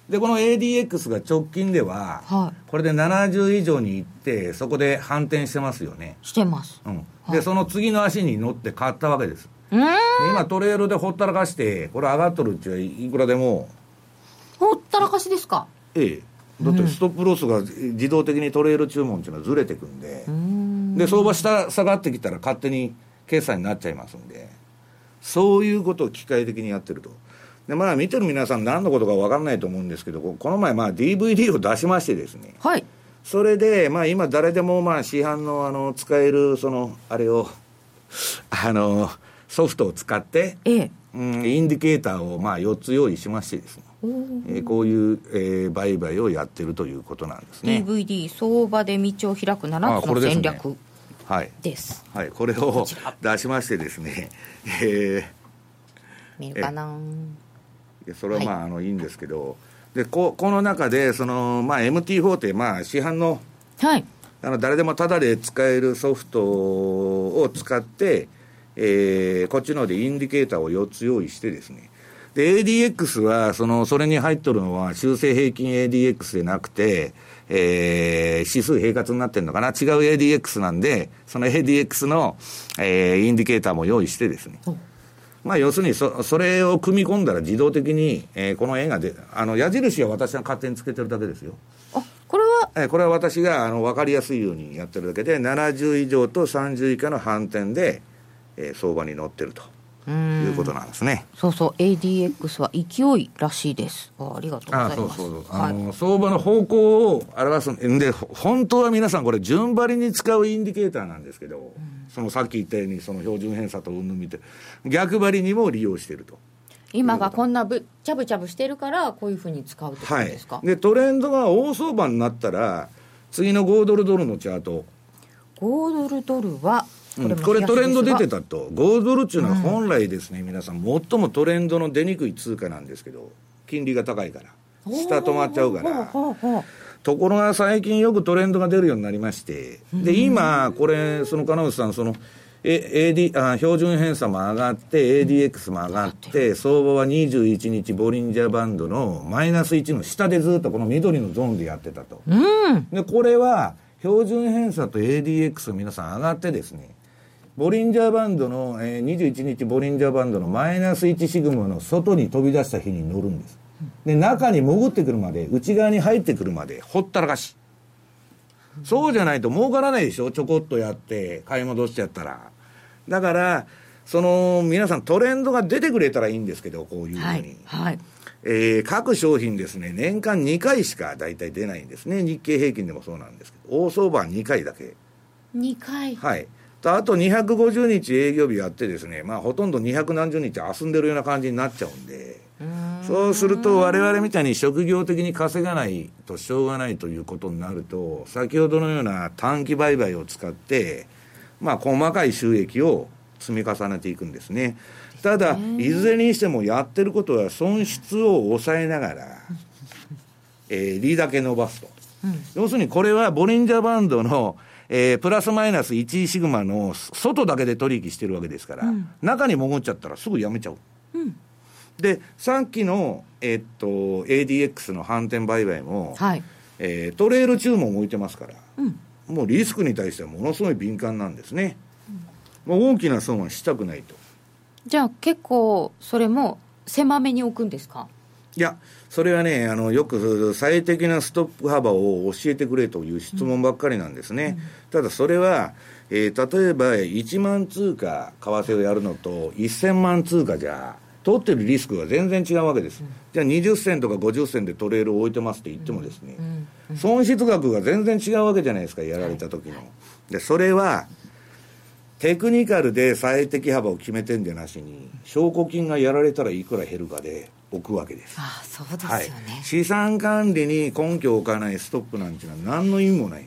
でこの ADX が直近では、はこれで70以上に行ってそこで反転してますよね、してます。うん、でその次の足に乗って買ったわけです。今トレールでほったらかしてこれ上がっとるうちはいくらでも。ほったらかしですか？ええ。だってストップロスが自動的にトレール注文っていうのはずれてくんで、で相場下下がってきたら勝手に決済になっちゃいますんでそういうことを機械的にやってると。でまあ見てる皆さん何のことか分かんないと思うんですけどここの前まあ DVD を出しましてですね。はい。それでまあ今誰でもまあ市販のあの使えるそのあれを あのソフトを使って、ええ。うん、インディケーターをまあ4つ用意しましてですね。えーこういう、えー売買をやってるということなんですね。DVD 相場で道を開くあ7つのこれですね。戦略はい、です。はい、これを出しましてですね、え見るかな？ー。それはまあ,、あのいいんですけど。でここの中でその、まあ、MT4 ってまあ市販のはい。あの誰でもタダで使えるソフトを使って、えーこっちの方でインディケーターを4つ用意してですねで ADX はそのそれに入っとるのは修正平均 ADX でなくて、えー指数平滑になってるのかな。違う ADX なんでその ADX の、えーインディケーターも用意してですね。まあ要するにそそれを組み込んだら自動的に、えーこの絵がであの矢印は私が勝手につけてるだけですよ。あこれは？えーこれは私があの分かりやすいようにやってるだけで70以上と30以下の反転で、えー相場に乗ってるということなんですね。そうそう。ADX は勢いらしいです。あありがとうございます。そうそうそう、はい。あの相場の方向を表すんでほ本当は皆さんこれ順張りに使うインディケーターなんですけど、そのさっき言ったようにその標準偏差と云々見て逆張りにも利用していると。今がこんなぶちゃぶちゃぶしてるからこういうふうに使うってことはいですか、、でトレンドが大相場になったら次の5ドルドルのチャート。5ドルドルはこれトレンド出てたたと5ドルっていうのは本来ですね、皆さん。最もトレンドの出にくい通貨なんですけど金利が高いから。下止まっちゃうから。ところが最近よくトレンドが出るようになりまして。で今これその金内さんそのえ AD あ標準偏差も上がって ADX も上がって相場は21日ボリンジャーバンドのマイナス1の下でずっとこの緑のゾーンでやってたと。うん。でこれは標準偏差と ADX 皆さん上がってですねボリンジャーバンドの、えー21日ボリンジャーバンドのマイナス1シグマの外に飛び出した日に乗るんです。で中に潜ってくるまで内側に入ってくるまでほったらかしそうじゃないと儲からないでしょ？ちょこっとやって買い戻しちゃったら。だからその皆さんトレンドが出てくれたらいいんですけどこういうふうに、はいはい。えー各商品ですね、年間2回しか大体出ないんですね。日経平均でもそうなんですけど、大相場は2回だけ。2回。はい。とあと250日営業日やってですね、まあほとんど200何十日遊んでるような感じになっちゃうんで、そうすると我々みたいに職業的に稼がないとしょうがないということになると、先ほどのような短期売買を使って、まあ細かい収益を積み重ねていくんですね。ただ、いずれにしてもやってることは損失を抑えながら、えー利だけ伸ばすと。要するにこれはボリンジャーバンドの、えープラスマイナス1シグマの外だけで取引してるわけですから、中に潜っちゃったらすぐやめちゃう。で、さっきの、えっと、ADX の反転売買も、はいえートレール注文を置いてますから、もうリスクに対してはものすごい敏感なんですね。もう大きな損はしたくないと。じゃあ結構それも狭めに置くんですか？いや、それはね、あの、よく最適なストップ幅を教えてくれという質問ばっかりなんですね。ただそれは、えー例えば1万通貨為替をやるのと1000万通貨じゃ、取ってるリスクが全然違うわけです。じゃあ20銭とか50銭でトレールを置いてますって言ってもですね、損失額が全然違うわけじゃないですか、やられた時の。で、それは、テクニカルで最適幅を決めてんじゃなしに、証拠金がやられたらいくら減るかで置くわけです。ああそうですよはい。ね、、資産管理に根拠を置かないストップなんていうのは何の意味もない。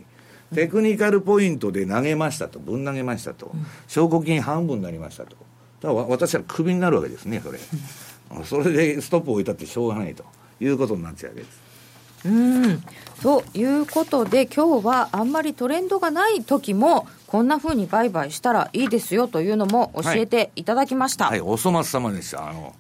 テクニカルポイントで投げましたと、ぶん投げましたと、証拠金半分になりましたと。だ私はクビになるわけですねそれ。それでストップを置いたってしょうがないということになっちゃうわけです。うん。ということで今日はあんまりトレンドがない時もこんなふうに売買したらいいですよというのも教えていただきました、はい。お粗末様でした。あの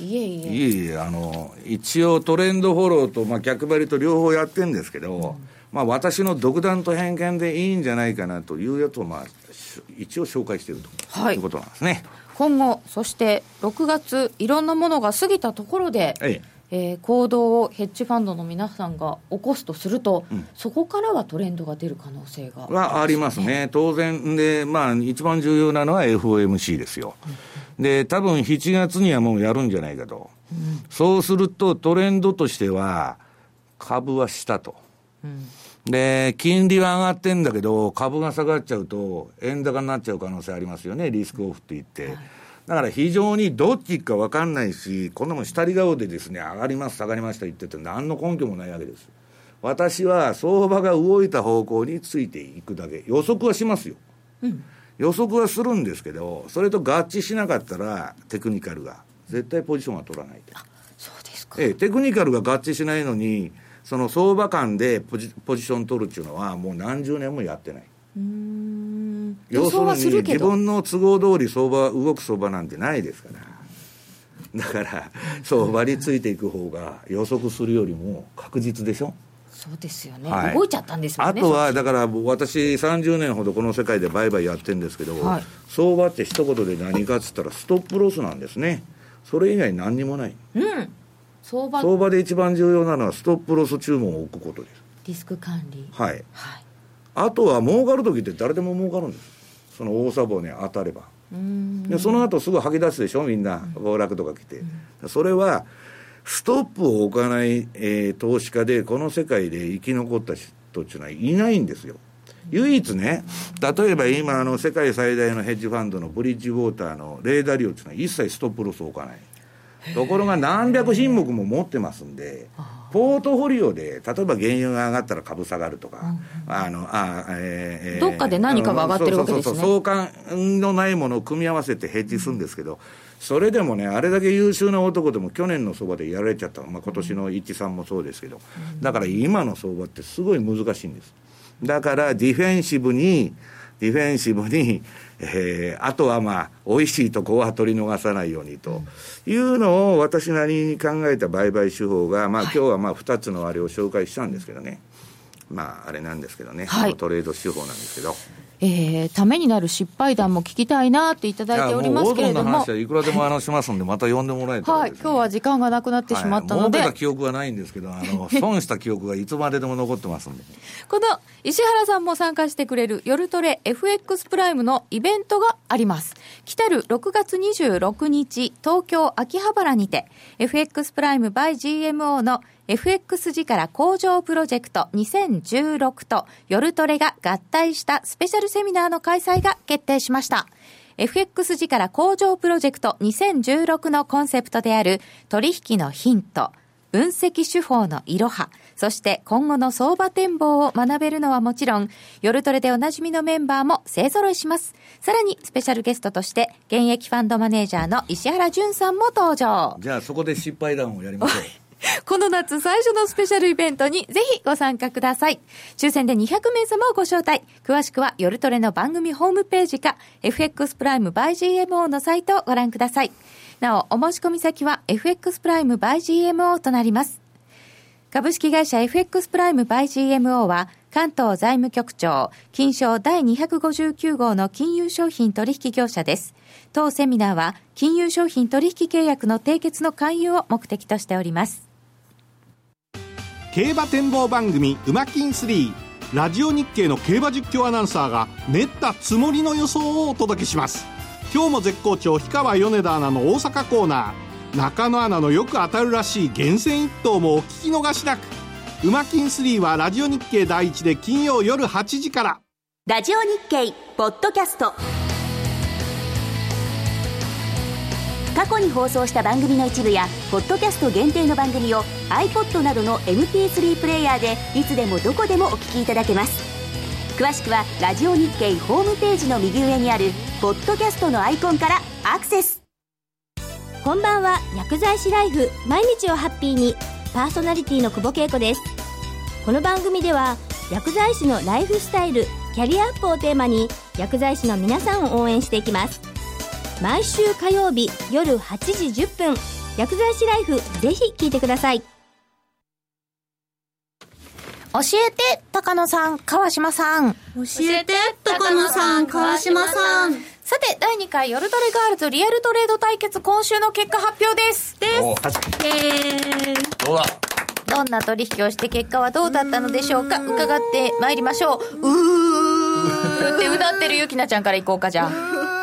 いえいえ。いえいえあの一応トレンドフォローと、まあ、逆張りと両方やってるんですけど、まあ、私の独断と偏見でいいんじゃないかなというやつを、まあ、し一応紹介していると、はい。い、うことなんですね。今後そして6月いろんなものが過ぎたところで、ええー行動をヘッジファンドの皆さんが起こすとすると、そこからはトレンドが出る可能性がえはありますね、当然で、まあ、一番重要なのは FOMC ですよ、で多分7月にはもうやるんじゃないかと、そうするとトレンドとしては、株は下と、で金利は上がってんだけど、株が下がっちゃうと、円高になっちゃう可能性ありますよね、リスクオフって言って。だから非常にどっちか分かんないし、こんなもん下り顔でですね、上がります、下がりました言ってて、何の根拠もないわけです。私は相場が動いた方向についていくだけ、予測はしますよ。予測はするんですけど、それと合致しなかったら、テクニカルが、絶対ポジションは取らないで。そうですかええ、テクニカルが合致しないのに、その相場間でポジポジション取るっていうのは、もう何十年もやってない。うーん要するに自するけど。分の都合通り相場動く相場なんてないですから。だから相場についていく方が予測するよりも確実でしょ。そうですよね、はい。動いちゃったんですもんねあとはだから私30年ほどこの世界で売買やってるんですけど、はい。相場って一言で何かっつったらストップロスなんですね。それ以外何にもない。うん。相場。相場で一番重要なのはストップロス注文を置くことです。リスク管理。はい。はいあとは儲かる時って誰でも儲かるんです。その大サボに当たれば。でその後すぐ吐き出すでしょみんな。暴落とか来て、それはストップを置かない、えー投資家でこの世界で生き残った人っていうのはいないんですよ。唯一ね例えば今あの世界最大のヘッジファンドのブリッジウォーターのレーダー量っていうのは一切ストップロスを置かないところが何百品目も持ってますんで、ポートフォリオで、例えば原油が上がったら株下がるとか、あのあえーえーどっかで何かが上がってるわけですね。そうそうそう相関のないものを組み合わせてヘッジするんですけど、それでもね、あれだけ優秀な男でも去年の相場でやられちゃった、まあ今年の一さんもそうですけど、だから今の相場ってすごい難しいんです。だからディフェンシブに、ディフェンシブに、えーあとはまあ、美味しいとこは取り逃さないようにというのを私なりに考えた売買手法が、まあ今日はまあ2つのあれを紹介したんですけどね。まああれなんですけどね、はいトレード手法なんですけど。えーためになる失敗談も聞きたいなっていただいておりますけれどもいくらでも話しますんで、また呼んでもらえたらはい、今日は時間がなくなってしまったので、はい、儲けた記憶はないんですけど、あの損した記憶がいつまででも残ってますんで。この石原さんも参加してくれる夜トレ FX プライムのイベントがあります。来たる6月26日、東京秋葉原にて、FX プライム by GMO の FX 力向上プロジェクト2016と夜トレが合体したスペシャルセミナーの開催が決定しました。FX 力向上プロジェクト2016のコンセプトである取引のヒント、分析手法のいろは、そして今後の相場展望を学べるのはもちろん、夜トレでおなじみのメンバーも勢揃いします。さらにスペシャルゲストとして、現役ファンドマネージャーの石原淳さんも登場。じゃあそこで失敗談をやりましょう。この夏最初のスペシャルイベントにぜひご参加ください。抽選で200名様をご招待。詳しくは夜トレの番組ホームページか FX プライム by GMO のサイトをご覧ください。なお、お申し込み先は FX プライム by GMO となります。株式会社 FX プライム by GMO は関東財務局長金賞第259号の金融商品取引業者です。当セミナーは金融商品取引契約の締結の勧誘を目的としております。競馬展望番組「ウマキン3」ラジオ日経の競馬実況アナウンサーが練ったつもりの予想をお届けします。今日も絶好調氷川米田アナの大阪コーナー。中野アナのよく当たるらしい厳選一頭もお聞き逃しなく「ウマキン3」はラジオ日経第一で金曜夜8時から。ラジオ日経ポッドキャスト。過去に放送した番組の一部やポッドキャスト限定の番組を iPod などの MP3 プレイヤーでいつでもどこでもお聞きいただけます。詳しくはラジオ日経ホームページの右上にあるポッドキャストのアイコンからアクセス。こんばんは。薬剤師ライフ。毎日をハッピーに。パーソナリティの久保恵子です。この番組では薬剤師のライフスタイルキャリアアップをテーマに薬剤師の皆さんを応援していきます。毎週火曜日夜8時10分薬剤師ライフぜひ聞いてください教えて、高野さん、川島さん。教えて、高野さん、川島さん。さて、第2回夜トレガールズリアルトレード対決、今週の結果発表です。です。おイエーイ。どうだ？どんな取引をして結果はどうだったのでしょうか？伺ってまいりましょう。うーってうなってるゆきなちゃんからいこうか、じゃあ。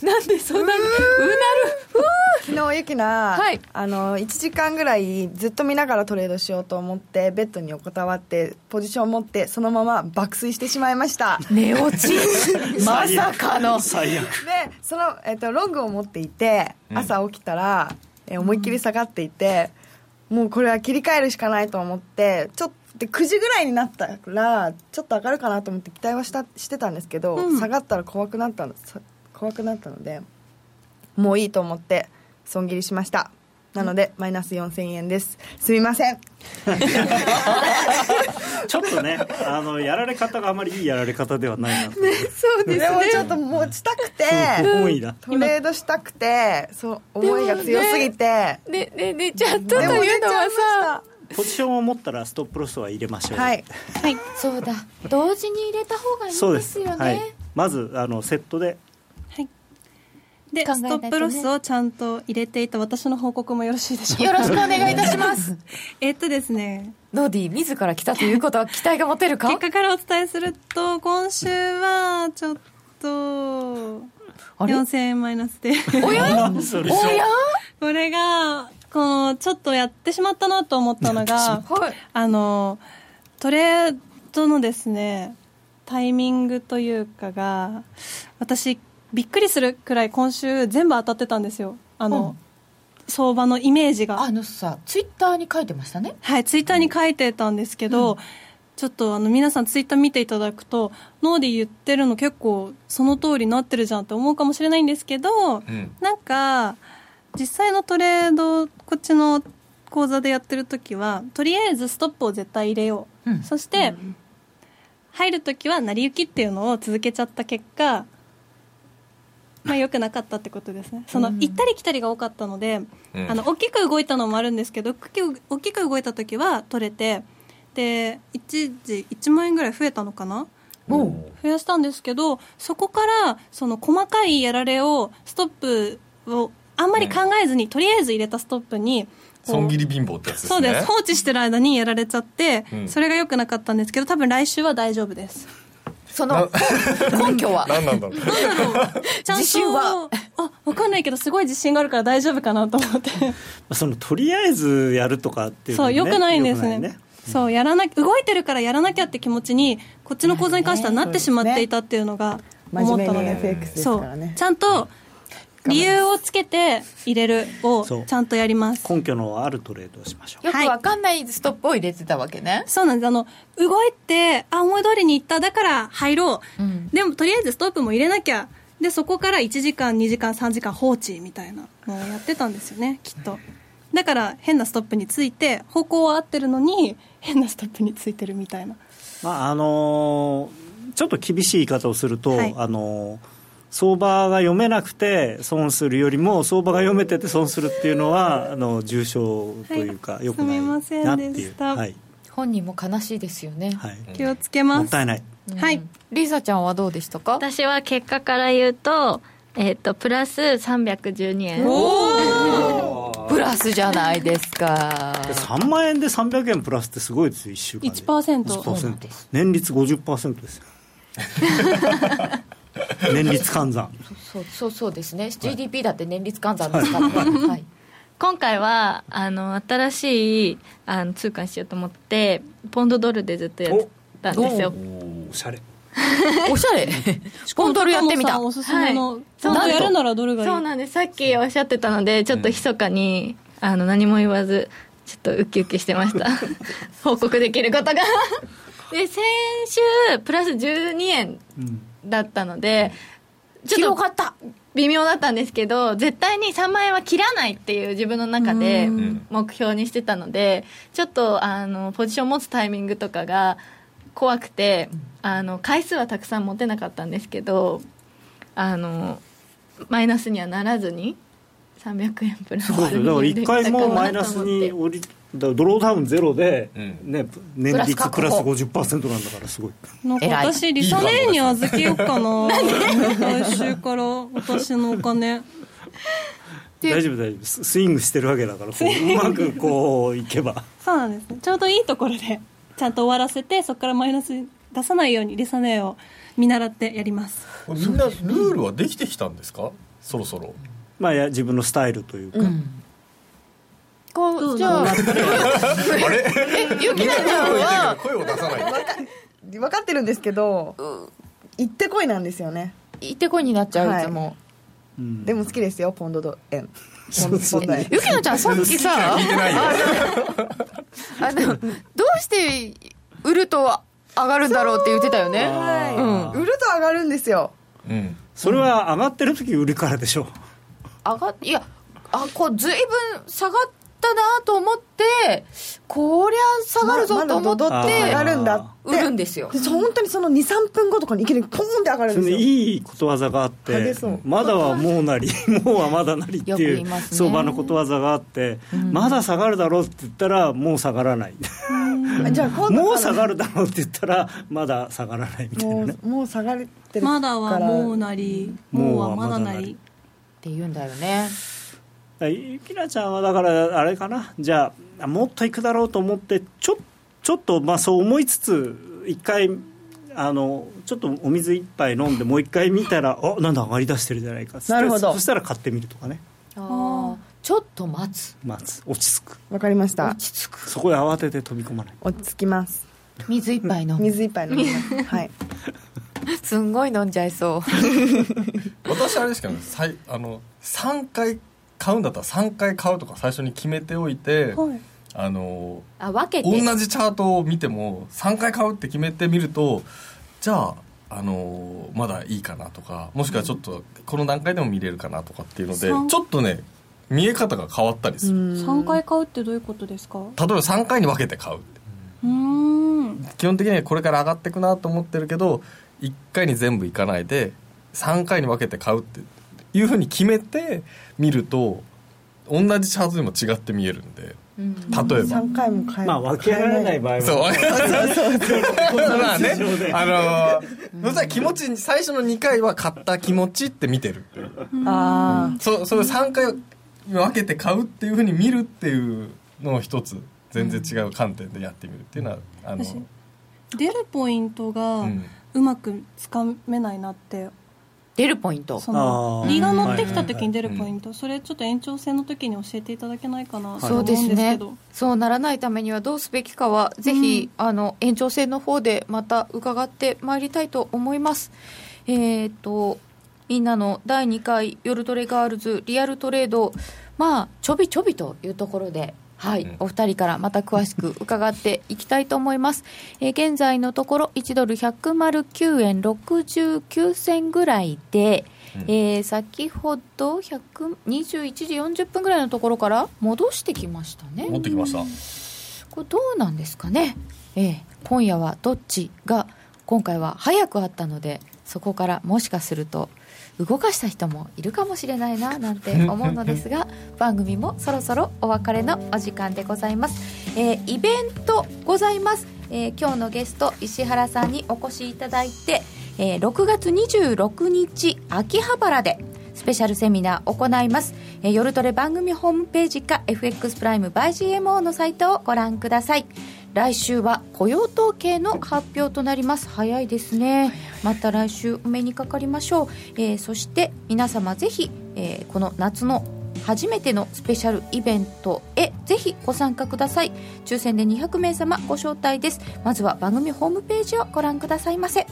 なんでそんなに、うなる、昨日ゆきな、はい。あの1時間ぐらいずっと見ながらトレードしようと思ってベッドに横たわってポジションを持ってそのまま爆睡してしまいました。寝落ち。まさかの。最悪。でその、えっとロングを持っていて朝起きたら、え思いっきり下がっていて、もうこれは切り替えるしかないと思ってちょっとで9時ぐらいになったからちょっと上がるかなと思って期待はしたしてたんですけど、下がったら怖くなったのさ怖くなったのでもういいと思って損切りしました。なのでマイナス4000円です。すみません。ちょっとねあのやられ方があまりいいやられ方ではないなと。そうです、でもちょっと持ちたくて思いだトレードしたくてそう思いが強すぎて。ね、ね、寝ちゃったというのはさ、ポジションを持ったらストップロスは入れましょう。はい。そうだ、同時に入れた方がいいそうです。ですよね。はい、まずあのセットでで、ストップロスをちゃんと入れていた私の報告もよろしいでしょうか？よろしくお願いいたします。えっとですね、ノディ自ら来たということは期待が持てるか？結果からお伝えすると、今週はちょっと、あれ？4000円マイナスで。おや？それ？おや？これが、この、ちょっとやってしまったなと思ったのが、はい。あの、トレードのですね、タイミングというかが、私、びっくりするくらい今週全部当たってたんですよ。あの、相場のイメージが。あのさ、ツイッターに書いてましたね。はい、ツイッターに書いてたんですけど、ちょっとあの皆さんツイッター見ていただくと、ノーディ言ってるの結構その通りになってるじゃんって思うかもしれないんですけど、んなんか、実際のトレード、こっちの講座でやってる時は、とりあえずストップを絶対入れよう。うんそして、入る時は成り行きっていうのを続けちゃった結果、まあ良くなかったってことですね。その、行ったり来たりが多かったので、うんあの、大きく動いたのもあるんですけど、大きく動いた時は取れて、で、一時1万円ぐらい増えたのかな？増やしたんですけど、そこから、その細かいやられを、ストップをあんまり考えずに、とりあえず入れたストップに、損切り貧乏ってやつですね。そうです。放置してる間にやられちゃって、うん。それが良くなかったんですけど、多分来週は大丈夫です。その根拠は何なんだろうちゃんと、自信はあ、わかんないけど、すごい自信があるから大丈夫かなと思って。そのとりあえずやるとかっていうのそう、もね良くないんですね。そう、やらな、動いてるからやらなきゃって気持ちに、こっちの講座に関してはなってしまっていたっていうのが思ったの真面目にで。FX ですそうからね。ちゃんと、理由をつけて入れるをちゃんとやります。根拠のあるトレードをしましょうよくわかんないストップを入れてたわけね。そうなんです。あの、動いて、あ、思い通りに行った、だから入ろう。うんでも、とりあえずストップも入れなきゃ。で、そこから1時間、2時間、3時間放置みたいなのをやってたんですよね、きっと。だから、変なストップについて、方向は合ってるのに、変なストップについてるみたいな。まああのーちょっと厳しい言い方をすると、はいあのー相場が読めなくて損するよりも相場が読めてて損するっていうのはあの重症というか、はいよくないすみませんなっていう、でしたはい本人も悲しいですよね。はい、気をつけます。もったいないはい。リサちゃんはどうでしたか？私は結果から言うと、えっ、と、プラス312円。プラスじゃないですか。3万円で300円プラスってすごいですよ1週間で1%。1%年率50%ですよ 年率換算そうそうそうですね。GDP だって年率換算ですからね。はい。今回は、あの、新しいあの通貨にしようと思って、ポンドドルでずっとやったんですよ。おしゃれおしゃれ？ポンドルやってみた。おすすめの、はいちゃんとやるならどれがいい？そうなんです。さっきおっしゃってたので、ちょっと密かに、あの、何も言わず、ちょっとウキウキしてました。報告できることが。で先週プラス12円だったので、ちょっと微妙だったんですけど絶対に3万円は切らないっていう自分の中で目標にしてたのでちょっとあのポジション持つタイミングとかが怖くてあの回数はたくさん持てなかったんですけどあのマイナスにはならずに300円プラスそうですよだから1回もマイナスに降りだドローダウンゼロで、ね、年率プラス50%なんだからすごい。なんか私リサ姉に預けようかな。来週から私のお金。大丈夫大丈夫。ススイングしてるわけだからこううまくこういけば。そうなんです。ねちょうどいいところでちゃんと終わらせてそこからマイナス出さないようにリサ姉を見習ってやります。みんなルールはできてきたんですか？そろそろまあや自分のスタイルというか、こうじゃああれ？えゆきなちゃんは？声を出さない分かってるんですけど行ってこいなんですよね。行ってこいになっちゃう、はい。いつも。でも好きですよポンドド円。そうそうポンド円。ゆきなちゃんさっきさ？あのどうして売ると上がるんだろうって言ってたよね。はい、うん。売ると上がるんですよ。うん。それは上がってる時売るからでしょ上がっいやあこうずいぶん下がったなと思ってこりゃ下がるぞと思って、まるんだって。売るんですよ。でそ本当にその23分後とかにいきなりポーンって上がるんですよ。いいことわざがあってまだはもうなりもうはまだなりっていう相場のことわざがあって、まだ下がるだろうって言ったらもう下がらない。あじゃもう下がるだろうって言ったらまだ下がらないみたいなもねうもう下がってるから。まだはもうなりもうはまだなりって言うんだよね。ゆきなちゃんはだからあれかな？じゃあもっといくだろうと思ってちょちょっとまあそう思いつつ一回あのちょっとお水一杯飲んでもう一回見たらあなんだ上がりだしてるじゃないか。なるほど。そしたら買ってみるとかね。ああちょっと待つ。待つ。落ち着く。わかりました。落ち着く。そこへ慌てて飛び込まない。落ち着きます。水一杯飲む。水一杯飲みます。はい すんごい飲んじゃいそう。私あれですけどねさいあの3回買うんだったら3回買うとか最初に決めておいて、はい。あのあ分けて。同じチャートを見ても3回買うって決めてみるとじゃああのまだいいかなとかもしくはちょっとこの段階でも見れるかなとかっていうのでち三ょっとね見え方が変わったりする、3回買うってどういうことですか？う例えば3回に分けて買うーん。基本的にはこれから上がっていくなと思ってるけど1回に全部いかないで3回に分けて買うっていうふうに決めて見ると同じチャートでも違って見えるんで例えば。3回も買えまあ分けられない場合も。そう。まあね市場で。あのー、そしたら気持ち最初の2回は買った気持ちって見てる。あそそれを3回分けて買うっていうふうに見るっていうのを一つ全然違う観点でやってみるっていうのはあの、私出るポイントがうんうまくつかめないなって。出るポイント？そのあー。利が乗ってきた時に出るポイント。それちょっと延長戦の時に教えていただけないかなとそう思うんですねど。そうならないためにはどうすべきかはぜひ、あの延長戦の方でまた伺ってまいりたいと思います。えっ、とみんなの第2回夜トレガールズリアルトレード。まあちょびちょびというところではい、うん。お二人からまた詳しく伺っていきたいと思います、えー現在のところ1ドル109円69銭ぐらいで、えー先ほど100 21時40分ぐらいのところから戻してきましたね。持ってきました。これどうなんですかね、ええ今夜はどっちが今回は早くあったのでそこからもしかすると動かした人もいるかもしれないななんて思うのですが 番組もそろそろお別れのお時間でございます、えーイベントございます、えー今日のゲスト石原さんにお越しいただいて、えー6月26日秋葉原でスペシャルセミナーを行います、えー夜トレ番組ホームページか FX プライム by GMO のサイトをご覧ください来週は雇用統計の発表となります。早いですね。また来週お目にかかりましょう、えーそして皆様ぜひ、えーこの夏の初めてのスペシャルイベントへぜひご参加ください。抽選で200名様ご招待です。まずは番組ホームページをご覧くださいませ。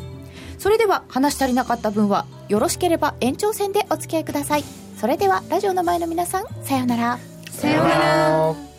それでは話し足りなかった分はよろしければ延長戦でお付き合いください。それではラジオの前の皆さんさようなら。さようなら